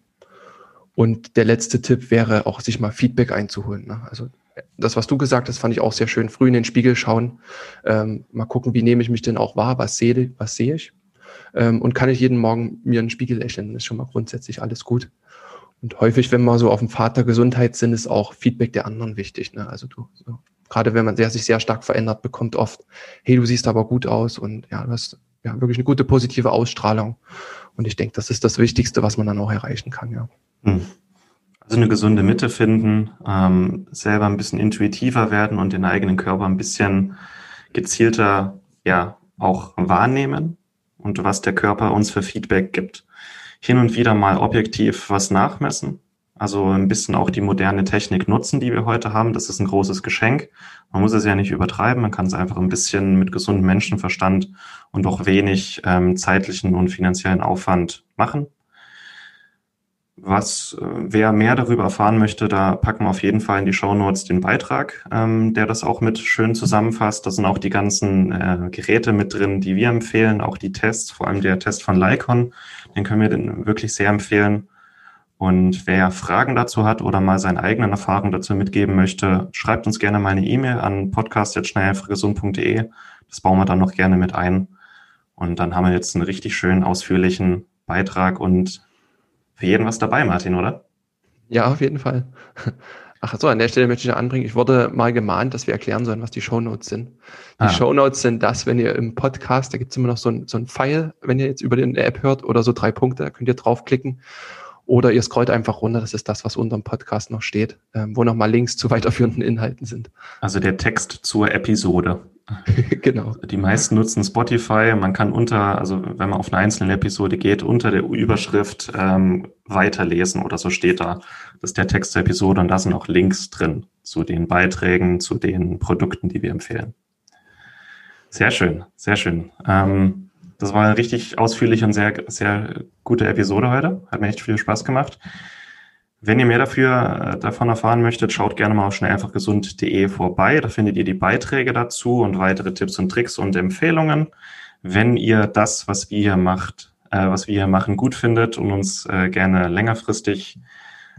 Und der letzte Tipp wäre auch, sich mal Feedback einzuholen. Ne? Also das, was du gesagt hast, fand ich auch sehr schön. Früh in den Spiegel schauen, ähm, mal gucken, wie nehme ich mich denn auch wahr, was sehe, was sehe ich. Ähm, und kann ich jeden Morgen mir einen Spiegel lächeln, das ist schon mal grundsätzlich alles gut. Und häufig, wenn wir so auf dem Pfad der Gesundheit sind, ist auch Feedback der anderen wichtig. Ne? Also du, so, gerade wenn man sehr, sich sehr stark verändert, bekommt oft, hey, du siehst aber gut aus und ja, du hast ja wirklich eine gute positive Ausstrahlung. Und ich denke, das ist das Wichtigste, was man dann auch erreichen kann, ja. Hm. Also eine gesunde Mitte finden, ähm, selber ein bisschen intuitiver werden und den eigenen Körper ein bisschen gezielter ja, auch wahrnehmen und was der Körper uns für Feedback gibt. Hin und wieder mal objektiv was nachmessen, also ein bisschen auch die moderne Technik nutzen, die wir heute haben. Das ist ein großes Geschenk. Man muss es ja nicht übertreiben, man kann es einfach ein bisschen mit gesundem Menschenverstand und auch wenig ähm, zeitlichen und finanziellen Aufwand machen. Was, äh, wer mehr darüber erfahren möchte, da packen wir auf jeden Fall in die Show Notes den Beitrag, ähm, der das auch mit schön zusammenfasst. Da sind auch die ganzen äh, Geräte mit drin, die wir empfehlen, auch die Tests, vor allem der Test von Lycon, den können wir den wirklich sehr empfehlen. Und wer Fragen dazu hat oder mal seine eigenen Erfahrungen dazu mitgeben möchte, schreibt uns gerne mal eine E-Mail an podcast.schnelleinfachgesund.de. Das bauen wir dann noch gerne mit ein. Und dann haben wir jetzt einen richtig schönen, ausführlichen Beitrag und für jeden was dabei, Martin, oder? Ja, auf jeden Fall. Ach so, an der Stelle möchte ich anbringen, ich wurde mal gemahnt, dass wir erklären sollen, was die Shownotes sind. Die ah. Shownotes sind das, wenn ihr im Podcast, da gibt es immer noch so ein, so ein Pfeil, wenn ihr jetzt über die App hört oder so drei Punkte, da könnt ihr draufklicken oder ihr scrollt einfach runter, das ist das, was unter dem Podcast noch steht, ähm, wo nochmal Links zu weiterführenden Inhalten sind. Also der Text zur Episode. genau. Die meisten nutzen Spotify. Man kann unter, also wenn man auf eine einzelne Episode geht, unter der Überschrift ähm, weiterlesen oder so steht da. Das ist der Text zur Episode und da sind auch Links drin zu den Beiträgen, zu den Produkten, die wir empfehlen. Sehr schön, sehr schön. Ähm, das war eine richtig ausführliche und sehr, sehr gute Episode heute. Hat mir echt viel Spaß gemacht. Wenn ihr mehr dafür, äh, davon erfahren möchtet, schaut gerne mal auf schnelleinfachgesund.de vorbei. Da findet ihr die Beiträge dazu und weitere Tipps und Tricks und Empfehlungen. Wenn ihr das, was wir hier macht, äh, was wir hier machen, gut findet und uns äh, gerne längerfristig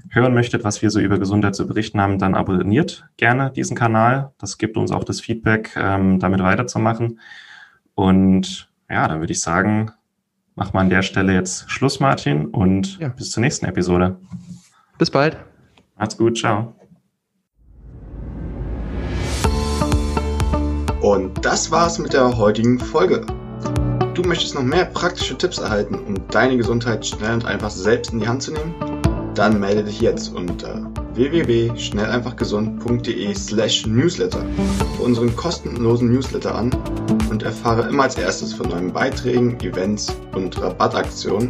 hören möchtet, was wir so über Gesundheit zu berichten haben, dann abonniert gerne diesen Kanal. Das gibt uns auch das Feedback, ähm, damit weiterzumachen. Und ja, dann würde ich sagen, machen wir an der Stelle jetzt Schluss, Martin, und ja. bis zur nächsten Episode. Bis bald. Macht's gut, ciao. Und das war's mit der heutigen Folge. Du möchtest noch mehr praktische Tipps erhalten, um deine Gesundheit schnell und einfach selbst in die Hand zu nehmen? Dann melde dich jetzt unter www.schnelleinfachgesund.de slash newsletter für unseren kostenlosen Newsletter an und erfahre immer als erstes von neuen Beiträgen, Events und Rabattaktionen.